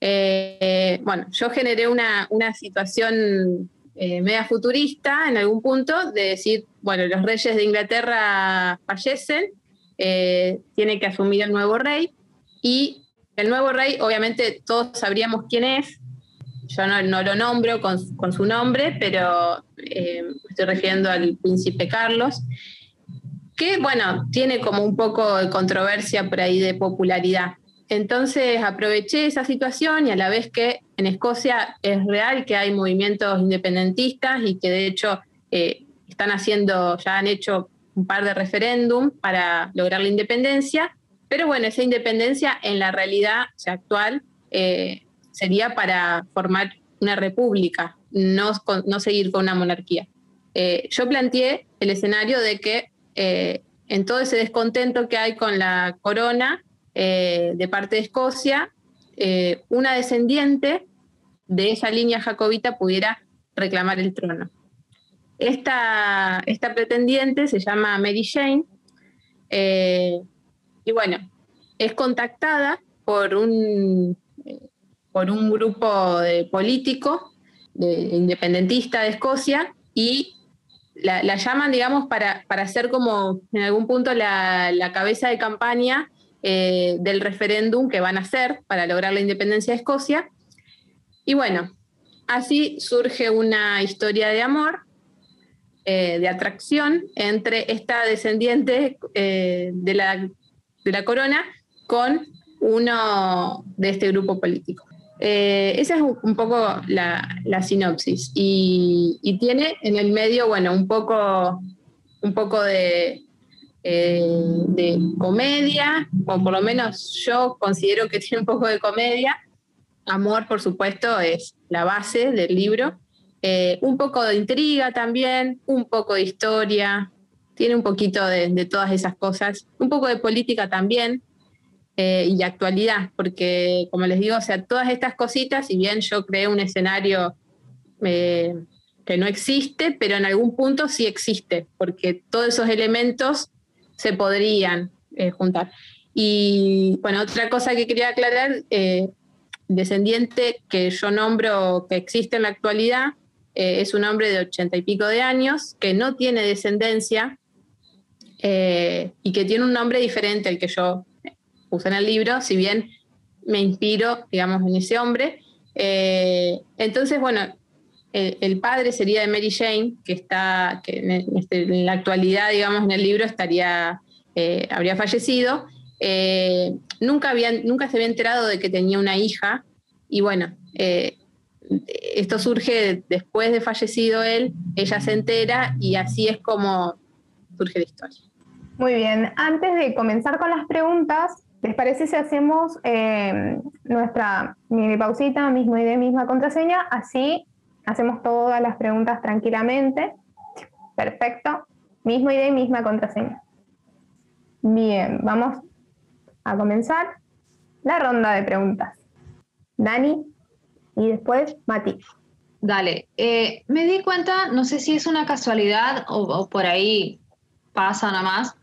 Eh, bueno, yo generé una, situación eh, media futurista en algún punto de decir, bueno, los reyes de Inglaterra fallecen, eh, tiene que asumir el nuevo rey y el nuevo rey, obviamente todos sabríamos quién es, yo no, lo nombro con, con, su nombre, pero me estoy refiriendo al príncipe Carlos, que bueno, tiene como un poco de controversia por ahí de popularidad. Entonces aproveché esa situación y a la vez que en Escocia es real que hay movimientos independentistas y que de hecho eh, están haciendo, ya han hecho un par de referéndum para lograr la independencia, pero bueno, esa independencia en la realidad actual eh, sería para formar una república, no, no seguir con una monarquía. Eh, yo planteé el escenario de que eh, en todo ese descontento que hay con la corona de parte de Escocia, una descendiente de esa línea jacobita pudiera reclamar el trono. Esta, esta pretendiente se llama Mary Jane y bueno, es contactada por un, por un grupo de político de, independentista de Escocia y la, llaman, digamos, para, para ser como en algún punto la, cabeza de campaña eh, del referéndum que van a hacer para lograr la independencia de Escocia. Y bueno, así surge una historia de amor, eh, de atracción entre esta descendiente eh, de, la, de la corona con uno de este grupo político. Eh, esa es un poco la, sinopsis. Y, tiene en el medio, bueno, un poco, un poco de, eh, comedia, o por lo menos yo considero que [laughs] tiene un poco de comedia. Amor, por supuesto, es la base del libro. Eh, un poco de intriga también, un poco de historia, tiene un poquito de todas esas cosas, un poco de política también, eh, y actualidad, porque como les digo, o sea, todas estas cositas, si bien yo creé un escenario eh, que no existe, pero en algún punto sí existe, porque todos esos elementos se podrían eh, juntar. Y bueno, otra cosa que quería aclarar, descendiente que yo nombro que existe en la actualidad, es un hombre de ochenta y pico de años, que no tiene descendencia y que tiene un nombre diferente al que yo puse en el libro, si bien me inspiro, digamos, en ese hombre. Eh, entonces, bueno, el, padre sería de Mary Jane, que está, que este, en, la actualidad, digamos, en el libro estaría, eh, habría fallecido. Eh, nunca, nunca se había enterado de que tenía una hija y bueno, esto surge después de fallecido él, ella se entera y así es como surge la historia. Muy bien, antes de comenzar con las preguntas, ¿Les parece si hacemos eh, nuestra mini pausita, mismo idea, misma contraseña? Así hacemos todas las preguntas tranquilamente. Perfecto. Mismo y misma contraseña. Bien, vamos a comenzar la ronda de preguntas. Dani y después Mati. Dale, eh, me di cuenta, no sé si es una casualidad o, o por ahí pasa nada más,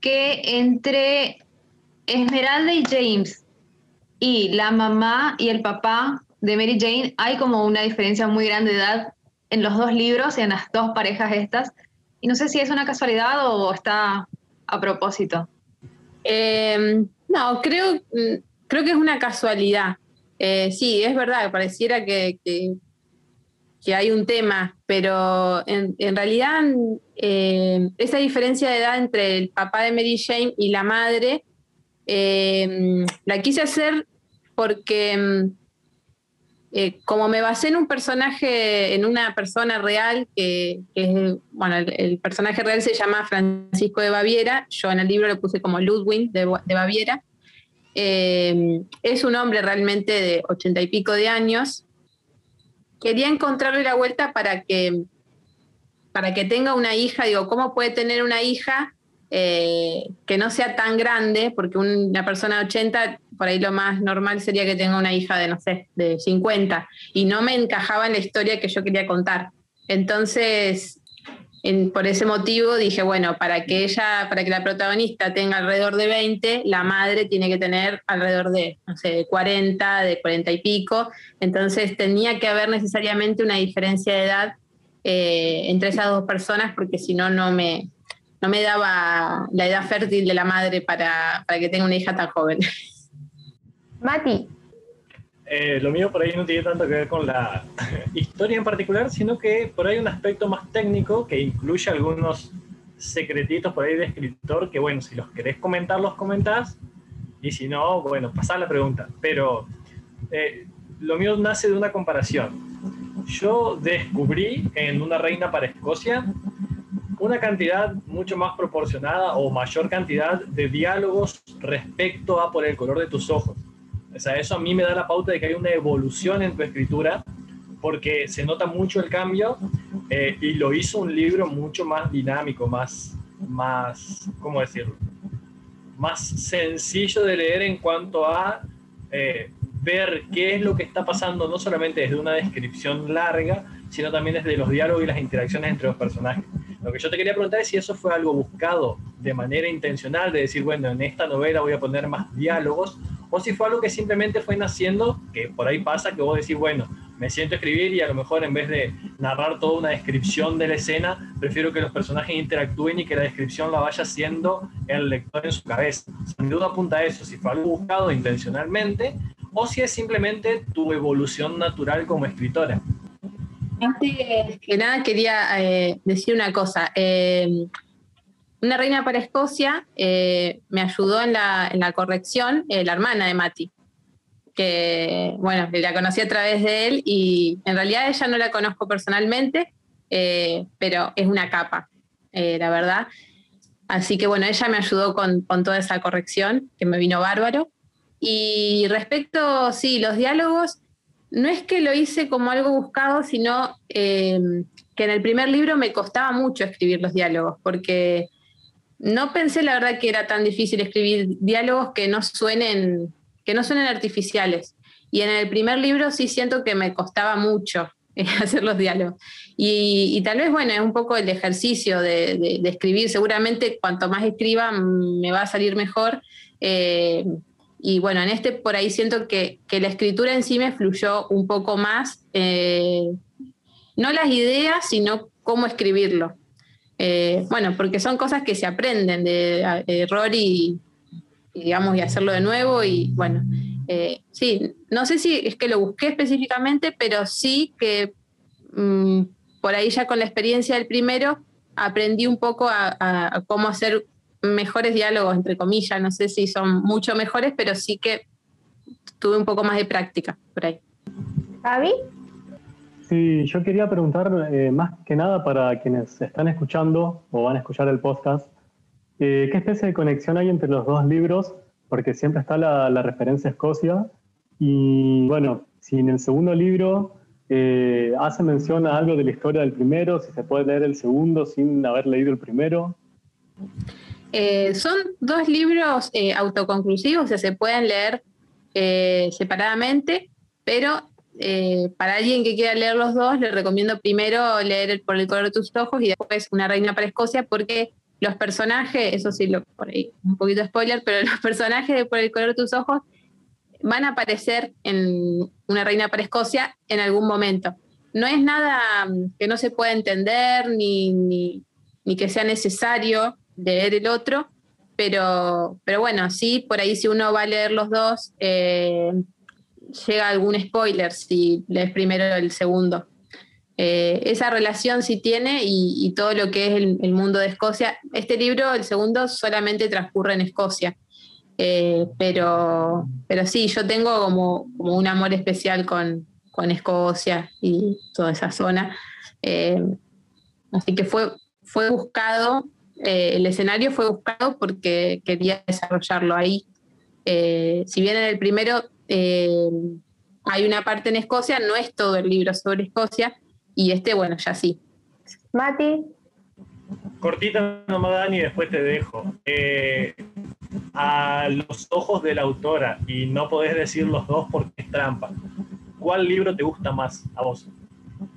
que entre Esmeralda y James y la mamá y el papá de Mary Jane hay como una diferencia muy grande de edad en los dos libros y en las dos parejas estas. Y no sé si es una casualidad o está a propósito. Em, no, creo, mm, creo que es una casualidad. Eh, sí, es verdad, pareciera que, que, hay un tema, pero en, realidad eh, esa diferencia de edad entre el papá de Mary Jane y la madre eh, la quise hacer porque mm, eh, como me basé en un personaje, en una persona real, que, bueno, el, personaje real se llama Francisco de Baviera, yo en el libro lo puse como Ludwig de, Baviera, eh, es un hombre realmente de ochenta y pico de años, quería encontrarle la vuelta para que, para que tenga una hija, digo, ¿cómo puede tener una hija eh, que no sea tan grande, porque una persona de 80, por ahí lo más normal sería que tenga una hija de, no sé, de 50, y no me encajaba en la historia que yo quería contar. Entonces, por ese motivo dije, bueno, para que ella, para que la protagonista tenga alrededor de 20, la madre tiene que tener alrededor de, no sé, de 40, de 40 y pico. Entonces tenía que haber necesariamente una diferencia de edad eh, entre esas dos personas, porque si no, no me, no me daba la edad fértil de la madre para, que tenga una hija tan joven. [laughs] Mati. Eh, lo mío por ahí no tiene tanto que ver con la [laughs] historia en particular, sino que por ahí un aspecto más técnico que incluye algunos secretitos por ahí de escritor que, bueno, si los querés comentar, los comentás, y si no, bueno, pasá la pregunta. Pero eh, lo mío nace de una comparación. Yo descubrí en Una Reina para Escocia una cantidad mucho más proporcionada o mayor cantidad de diálogos respecto a por el color de tus ojos. O sea, eso a mí me da la pauta de que hay una evolución en tu escritura porque se nota mucho el cambio eh, y lo hizo un libro mucho más dinámico, más, más, ¿cómo decirlo? Más sencillo de leer en cuanto a eh, ver qué es lo que está pasando, no solamente desde una descripción larga, sino también desde los diálogos y las interacciones entre los personajes. Lo que yo te quería preguntar es si eso fue algo buscado de manera intencional, de decir, bueno, en esta novela voy a poner más diálogos, o si fue algo que simplemente fue naciendo, que por ahí pasa que vos decís, bueno, me siento a escribir y a lo mejor en vez de narrar toda una descripción de la escena, prefiero que los personajes interactúen y que la descripción la vaya haciendo el lector en su cabeza. Sin duda apunta a eso, si fue algo buscado intencionalmente o si es simplemente tu evolución natural como escritora. Antes que nada quería eh, decir una cosa. Eh, una reina para Escocia eh, me ayudó en la, en la corrección, la hermana de Mati que, bueno, la conocí a través de él y en realidad ella no la conozco personalmente, pero es una capa, la verdad. Así que, bueno, ella me ayudó con, con, toda esa corrección, que me vino bárbaro. Y respecto, sí, los diálogos, no es que lo hice como algo buscado, sino eh, que en el primer libro me costaba mucho escribir los diálogos, porque no pensé la verdad que era tan difícil escribir diálogos que no suenen que no suenen artificiales. Y en el primer libro sí siento que me costaba mucho eh, [laughs] hacer los diálogos. Y, tal vez, bueno, es un poco el ejercicio de, escribir. Seguramente cuanto más escriba mm, me va a salir mejor. Eh, y bueno, en este por ahí siento que, la escritura en sí me fluyó un poco más, eh, no las ideas, sino cómo escribirlo. bueno, porque son cosas que se aprenden de error y, digamos, y hacerlo de nuevo. Y bueno, eh, sí, no sé si es que lo busqué específicamente, pero sí que mm, por ahí ya con la experiencia del primero aprendí un poco a, cómo hacer mejores diálogos, entre comillas. No sé si son mucho mejores, pero sí que tuve un poco más de práctica por ahí. ¿Javi? Sí, yo quería preguntar eh, más que nada para quienes están escuchando o van a escuchar el podcast, eh, ¿Qué especie de conexión hay entre los dos libros? Porque siempre está la, referencia a Escocia. Y bueno, si en el segundo libro eh, hace mención a algo de la historia del primero, si se puede leer el segundo sin haber leído el primero. Eh, son dos libros autoconclusivos, o sea, se pueden leer separadamente, pero para alguien que quiera leer los dos, le recomiendo primero leer Por el color de tus ojos y después Una reina para Escocia, porque los personajes, eso sí, lo, por ahí, un poquito spoiler, pero [laughs] los personajes de Por el color de tus ojos van a aparecer en Una reina para Escocia en algún momento. No es nada mm, que no se pueda entender ni, ni, que sea necesario leer el otro, pero, pero bueno, sí, por ahí si uno va a leer los dos, eh, llega algún spoiler si lees primero el segundo. Eh, esa relación sí tiene y, todo lo que es el, mundo de Escocia. Este libro, el segundo, solamente transcurre en Escocia. Eh, pero, pero sí, yo tengo como, un amor especial con, Escocia y toda esa zona. Así que fue, fue buscado, el escenario fue buscado porque quería desarrollarlo ahí. si bien en el primero hay una parte en Escocia, no es todo el libro sobre Escocia, y este, bueno, ya sí. Mati. Cortita nomás, Dani, y después te dejo. Eh, a los ojos de la autora, y no podés decir los dos porque es trampa. ¿Cuál libro te gusta más a vos?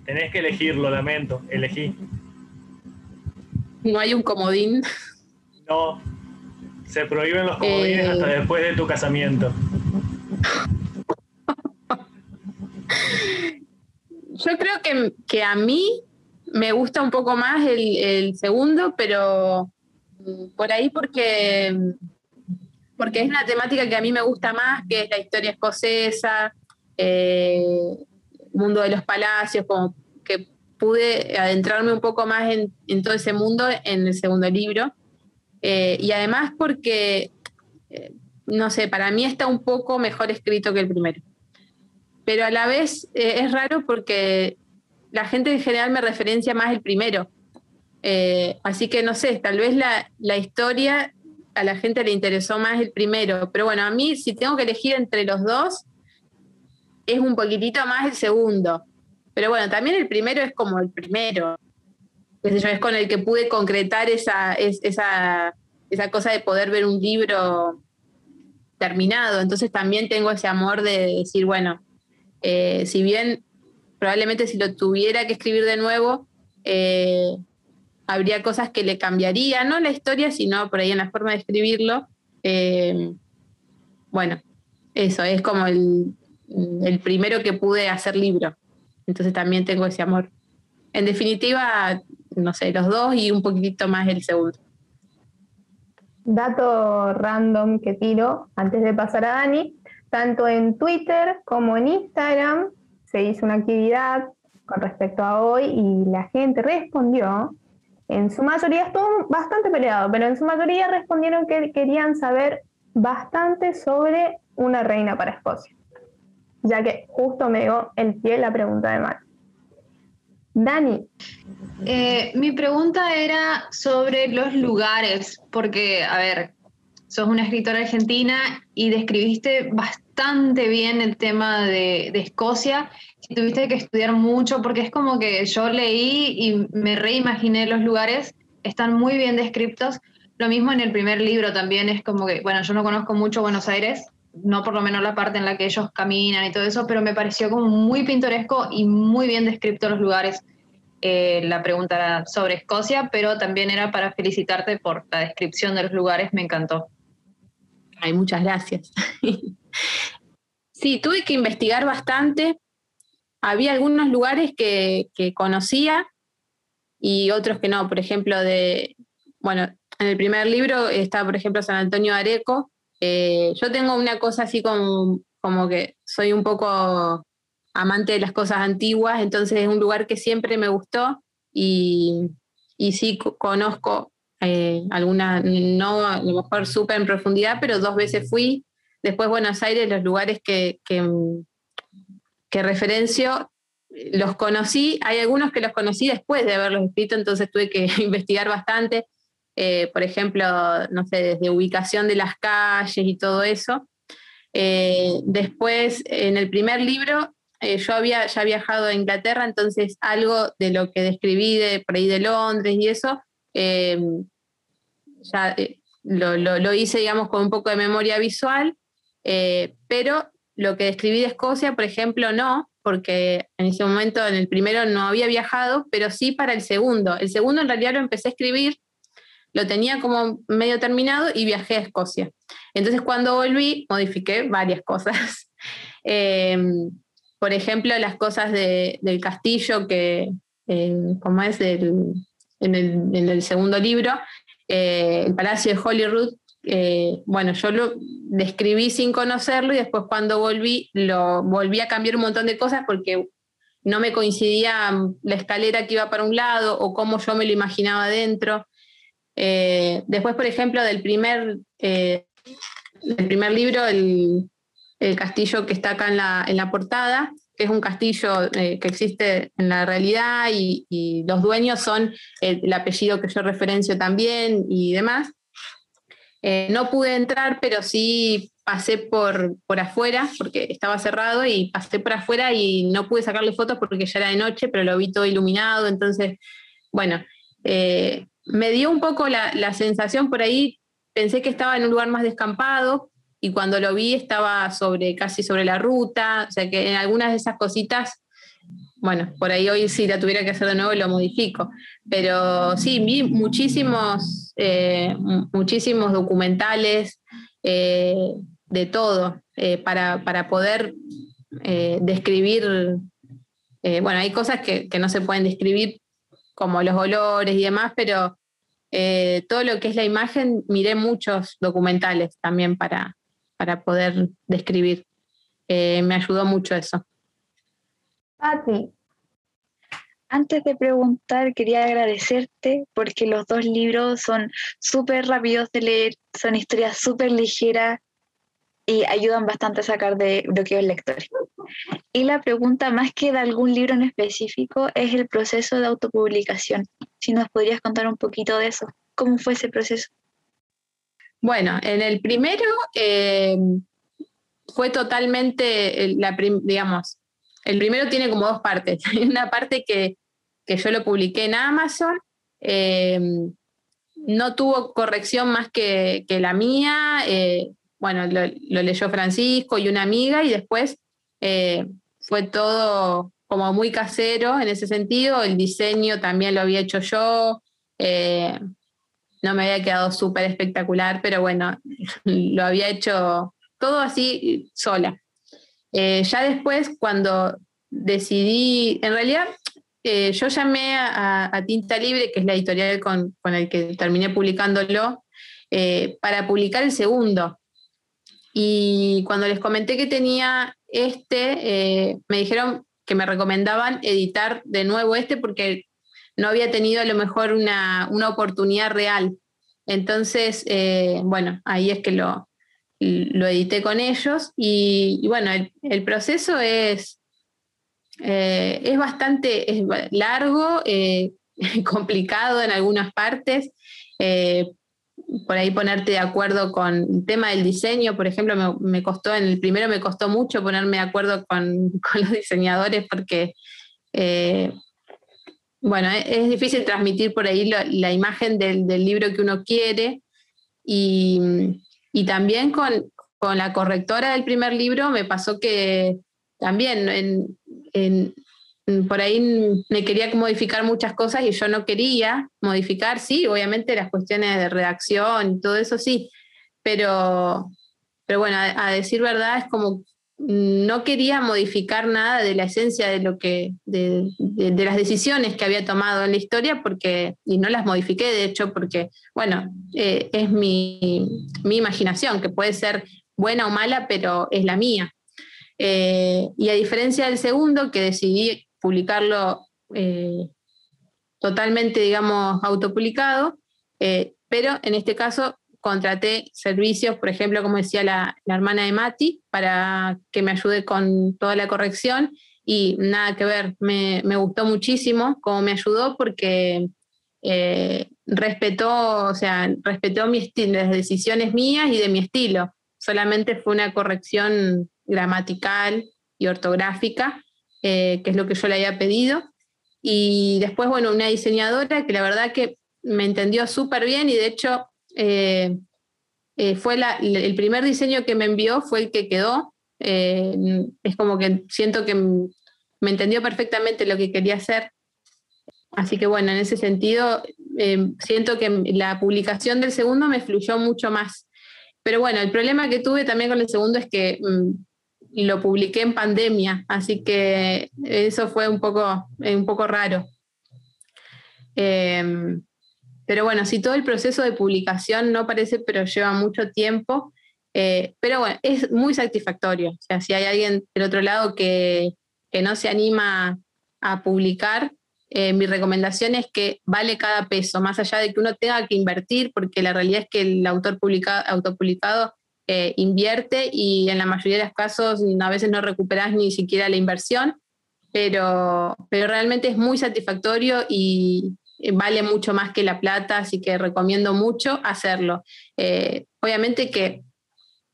Tenés que elegir, lo lamento, elegí. No hay un comodín. No, se prohíben los comodines hasta eh. después de tu casamiento. Yo creo que, que, a mí me gusta un poco más el, segundo, pero mm, por ahí porque, porque es una temática que a mí me gusta más, que es la historia escocesa, eh, mundo de los palacios, como que pude adentrarme un poco más en, todo ese mundo en el segundo libro. Eh, y además porque, eh, no sé, para mí está un poco mejor escrito que el primero pero a la vez eh, es raro porque la gente en general me referencia más el primero. Eh, así que no sé, tal vez la, la historia a la gente le interesó más el primero, pero bueno, a mí si tengo que elegir entre los dos, es un poquitito más el segundo. Pero bueno, también el primero es como el primero. es con el que pude concretar esa, esa, cosa de poder ver un libro terminado. Entonces también tengo ese amor de decir, bueno, eh, si bien probablemente si lo tuviera que escribir de nuevo, eh, habría cosas que le cambiaría, no la historia, sino por ahí en la forma de escribirlo. Eh, bueno, eso es como el, primero que pude hacer libro. Entonces también tengo ese amor. En definitiva, no sé, los dos y un poquitito más el segundo. Dato random que tiro antes de pasar a Dani, tanto en Twitter como en Instagram se hizo una actividad con respecto a hoy y la gente respondió en su mayoría estuvo bastante peleado, pero en su mayoría respondieron que querían saber bastante sobre una reina para Escocia, ya que justo me dio el pie la pregunta de Mar. Dani. Eh, mi pregunta era sobre los lugares, porque, a ver, sos una escritora argentina y describiste bastante bien el tema de, Escocia tuviste que estudiar mucho porque es como que yo leí y me reimaginé los lugares, están muy bien descritos. Lo mismo en el primer libro también es como que, bueno, yo no conozco mucho Buenos Aires, no por lo menos la parte en la que ellos caminan y todo eso, pero me pareció como muy pintoresco y muy bien descrito los lugares. Eh, la pregunta era sobre Escocia, pero también era para felicitarte por la descripción de los lugares, me encantó. Ay, muchas gracias. [laughs] sí, tuve que investigar bastante había algunos lugares que, conocía y otros que no. Por ejemplo, de, bueno, en el primer libro está, por ejemplo, San Antonio Areco. Eh, yo tengo una cosa así como, como que soy un poco amante de las cosas antiguas, entonces es un lugar que siempre me gustó y, y sí conozco eh, alguna, no a lo mejor súper en profundidad, pero dos veces fui. Después Buenos Aires, los lugares que, que referencio, los conocí, hay algunos que los conocí después de haberlos escrito, entonces tuve que [laughs] investigar bastante, eh, por ejemplo, no sé, desde ubicación de las calles y todo eso. Eh, después, en el primer libro, eh, yo había ya viajado a Inglaterra, entonces algo de lo que describí de, por ahí de Londres y eso, ya lo, lo, hice, digamos, con un poco de memoria visual, pero lo que describí de Escocia, por ejemplo, no, porque en ese momento en el primero no había viajado, pero sí para el segundo. El segundo en realidad lo empecé a escribir, lo tenía como medio terminado y viajé a Escocia. Entonces cuando volví modifiqué varias cosas. [laughs] Em, por ejemplo, las cosas del castillo que, eh, como es en, el, segundo libro, eh, el Palacio de Holyrood, eh, bueno, yo lo describí sin conocerlo y después cuando volví, lo volví a cambiar un montón de cosas porque no me coincidía la escalera que iba para un lado o cómo yo me lo imaginaba dentro. Eh, después, por ejemplo, del primer, eh, primer libro, el, castillo que está acá en la, en la portada, que es un castillo que existe en la realidad y, y los dueños son el, apellido que yo referencio también y demás. Eh, no pude entrar, pero sí pasé por, por afuera, porque estaba cerrado, y pasé por afuera y no pude sacarle fotos porque ya era de noche, pero lo vi todo iluminado, entonces, bueno, eh, me dio un poco la, la, sensación por ahí, pensé que estaba en un lugar más descampado, y cuando lo vi estaba sobre, casi sobre la ruta, o sea que en algunas de esas cositas bueno, por ahí hoy si la tuviera que hacer de nuevo lo modifico. Pero sí, vi muchísimos, eh, muchísimos documentales eh, de todo eh, para, poder describir. bueno, hay cosas que, no se pueden describir como los olores y demás, pero todo lo que es la imagen, miré muchos documentales también para, para poder describir. me ayudó mucho eso. Pati. Antes de preguntar, quería agradecerte porque los dos libros son súper rápidos de leer, son historias súper ligeras y ayudan bastante a sacar de bloqueo el lector. Y la pregunta, más que de algún libro en específico, es el proceso de autopublicación. Si nos podrías contar un poquito de eso, ¿cómo fue ese proceso? Bueno, en el primero eh, fue totalmente, la digamos, el primero tiene como dos partes. [laughs] Hay una parte que, yo lo publiqué en Amazon, eh, no tuvo corrección más que, la mía, eh, bueno, lo, leyó Francisco y una amiga y después fue todo como muy casero en ese sentido, el diseño también lo había hecho yo, no me había quedado súper espectacular, pero bueno, [laughs] lo había hecho todo así sola. Eh, ya después, cuando decidí, en realidad, eh, yo llamé a, Tinta Libre, que es la editorial con, con el que terminé publicándolo, eh, para publicar el segundo. Y cuando les comenté que tenía este, me dijeron que me recomendaban editar de nuevo este porque no había tenido a lo mejor una, oportunidad real. Entonces, eh, bueno, ahí es que lo, lo edité con ellos y, bueno, el, proceso es, eh, es bastante largo, eh, [laughs] complicado en algunas partes. Por ahí ponerte de acuerdo con el tema del diseño, por ejemplo, me, costó, en el primero me costó mucho ponerme de acuerdo con, [laughs] con los diseñadores porque bueno, e-, es difícil transmitir por ahí la, imagen del, libro que uno quiere y, también con, la correctora del primer libro me pasó que también por ahí me quería modificar muchas cosas y yo no quería modificar, sí, obviamente las cuestiones de redacción y todo eso sí, pero, pero bueno, a decir verdad es como no quería modificar nada de la esencia de lo que, de, las decisiones que había tomado en la historia, porque, y no las modifiqué, de hecho, porque, bueno, eh, es mi, imaginación, que puede ser buena o mala, pero es la mía. Eh, y a diferencia del segundo, que decidí publicarlo eh, totalmente, digamos, autopublicado, pero en este caso contraté servicios, por ejemplo, como decía la, hermana de Mati, para que me ayude con toda la corrección y nada que ver, me, gustó muchísimo cómo me ayudó porque eh, respetó, o sea, respetó mi las decisiones mías y de mi estilo. Solamente fue una corrección gramatical y ortográfica, eh, que es lo que yo le había pedido. Y después, bueno, una diseñadora que la verdad que me entendió súper bien y de hecho eh, eh, fue el primer diseño que me envió, fue el que quedó. Eh, es como que siento que me entendió perfectamente lo que quería hacer. Así que bueno, en ese sentido, siento que la publicación del segundo me fluyó mucho más. Pero bueno, el problema que tuve también con el segundo es que mm, lo publiqué en pandemia, así que eso fue un poco, un poco raro. Pero bueno, si todo el proceso de publicación no parece, pero lleva mucho tiempo, eh, pero bueno, es muy satisfactorio. Si hay alguien del otro lado que, no se anima a publicar, eh, mi recomendación es que vale cada peso, más allá de que uno tenga que invertir, porque la realidad es que el autor publicado, autopublicado eh, invierte y en la mayoría de los casos a veces no recuperas ni siquiera la inversión, pero, pero realmente es muy satisfactorio y, eh, vale mucho más que la plata, así que recomiendo mucho hacerlo. Eh, obviamente que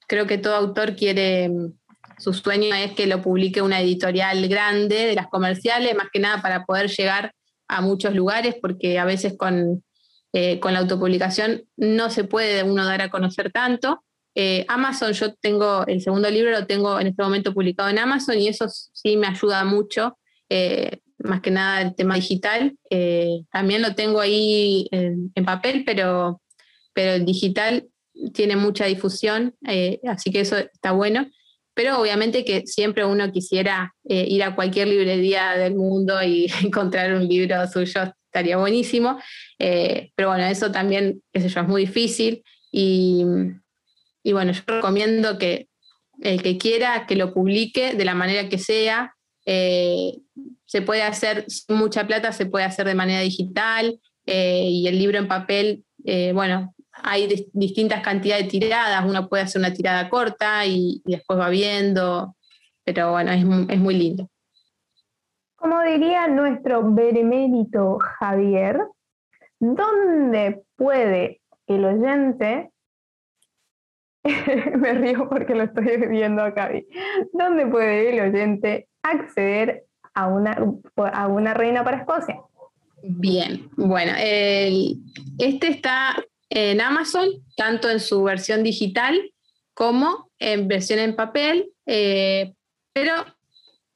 creo que todo autor quiere, mm, su sueño es que lo publique una editorial grande de las comerciales, más que nada para poder llegar a muchos lugares, porque a veces con, con la autopublicación no se puede uno dar a conocer tanto. Amazon, yo tengo el segundo libro, lo tengo en este momento publicado en Amazon y eso sí me ayuda mucho más que nada el tema digital. Eh, también lo tengo ahí en, papel, pero, pero el digital tiene mucha difusión, eh, así que eso está bueno. Pero obviamente que siempre uno quisiera eh, ir a cualquier librería del mundo y [laughs] encontrar un libro suyo, estaría buenísimo. pero bueno, eso también, qué sé yo, es muy difícil. Y, y bueno, yo recomiendo que el que quiera que lo publique de la manera que sea, eh, se puede hacer sin mucha plata, se puede hacer de manera digital eh, y el libro en papel, eh, bueno, hay distintas cantidades de tiradas, uno puede hacer una tirada corta y, después va viendo. pero bueno, es, es muy lindo. Como diría nuestro benemérito Javier, ¿dónde puede el oyente, [laughs] me río porque lo estoy viendo acá, ¿dónde puede el oyente acceder a una, a una reina para Escocia? Bien, bueno, este está en Amazon, tanto en su versión digital como en versión en papel, eh, pero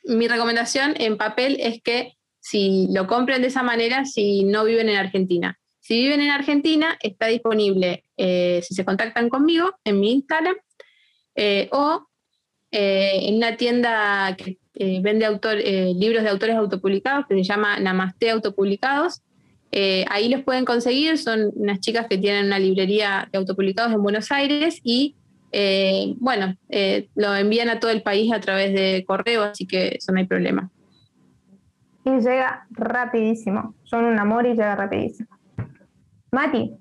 mi recomendación en papel es que si lo compren de esa manera, si no viven en Argentina. Si viven en Argentina, está disponible eh, si se contactan conmigo en mi Instagram eh, o eh, en una tienda que vende autor, libros de autores autopublicados que se llama Namaste Autopublicados. Ahí los pueden conseguir, son unas chicas que tienen una librería de autopublicados en Buenos Aires y bueno, lo envían a todo el país a través de correo, así que eso no hay problema. Y llega rapidísimo. Son un amor y llega rapidísimo. Mati,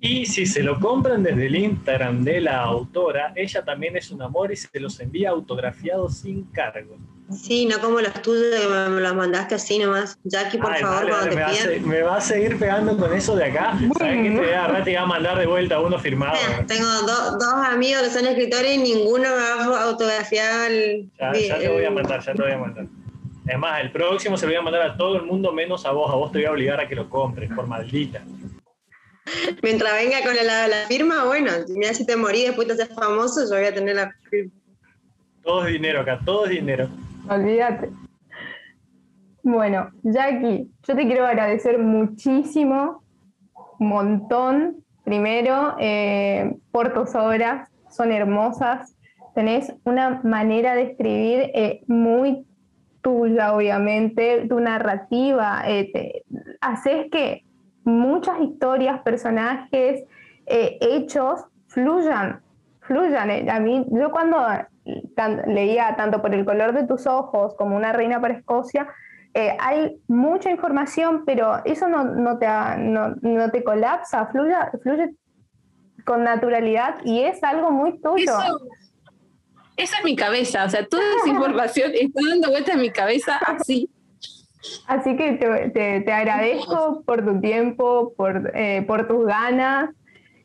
Y si se lo compran desde el Instagram de la autora, ella también es un amor y se los envía autografiados sin cargo. Sí, no como los tuyos que me los mandaste así nomás. Jackie, por Ay, favor, dale, cuando dale, me, va a te me va a seguir pegando con eso de acá. ¿Sabes qué? Te voy a agarrar, te voy a mandar de vuelta uno firmado. Mira, Tengo do- dos amigos que son escritores y ninguno me va a autografiar el. Ya, ya te voy a mandar, ya te voy a mandar. Es más, el próximo se lo voy a mandar a todo el mundo menos a vos. A vos te voy a obligar a que lo compres, por maldita. Mientras venga con la, la firma, bueno, mira si te morí después te haces famoso, yo voy a tener la firma. Todo es dinero acá, todo es dinero. olvídate. Bueno, Jackie, yo te quiero agradecer muchísimo, un montón, primero, eh, por tus obras, son hermosas, tenés una manera de escribir eh, muy tuya, obviamente, tu narrativa, eh, te- haces que muchas historias, personajes, eh, hechos fluyan, fluyan. Eh, A mí, yo cuando tan- leía tanto por el color de tus ojos como una reina para Escocia, eh, hay mucha información, pero eso no, no te, no, no te colapsa, fluye, fluye con naturalidad y es algo muy tuyo. Eso, esa es mi cabeza, o sea, toda esa [laughs] información está dando vuelta en mi cabeza así. Así que te, te- te agradezco por tu tiempo, por, eh, por tus ganas.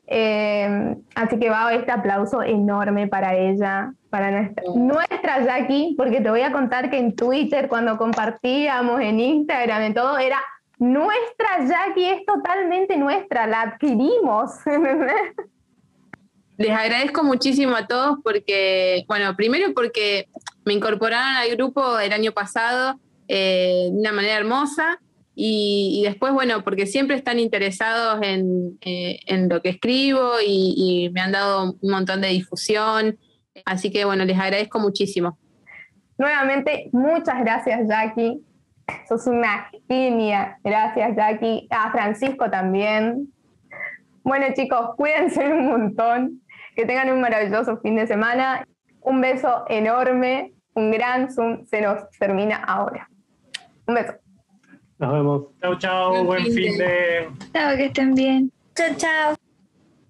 Eh, así que va este aplauso enorme para ella, para nuestra, nuestra Jackie, porque te voy a contar que en Twitter, cuando compartíamos, en Instagram, en todo, era nuestra Jackie, es totalmente nuestra, la adquirimos. Les agradezco muchísimo a todos porque, bueno, primero porque me incorporaron al grupo el año pasado eh, de una manera hermosa y, después, bueno, porque siempre están interesados en, eh, en lo que escribo y, y me han dado un montón de difusión. Así que, bueno, les agradezco muchísimo. Nuevamente, muchas gracias, Jackie. Sos una genia. Gracias, Jackie. A Francisco también. Bueno, chicos, cuídense un montón. Que tengan un maravilloso fin de semana. Un beso enorme. Un gran Zoom se nos termina ahora. Un beso. Nos vemos. Chau, chau, Buen buen fin de... Chao, que estén bien. Chao, chao.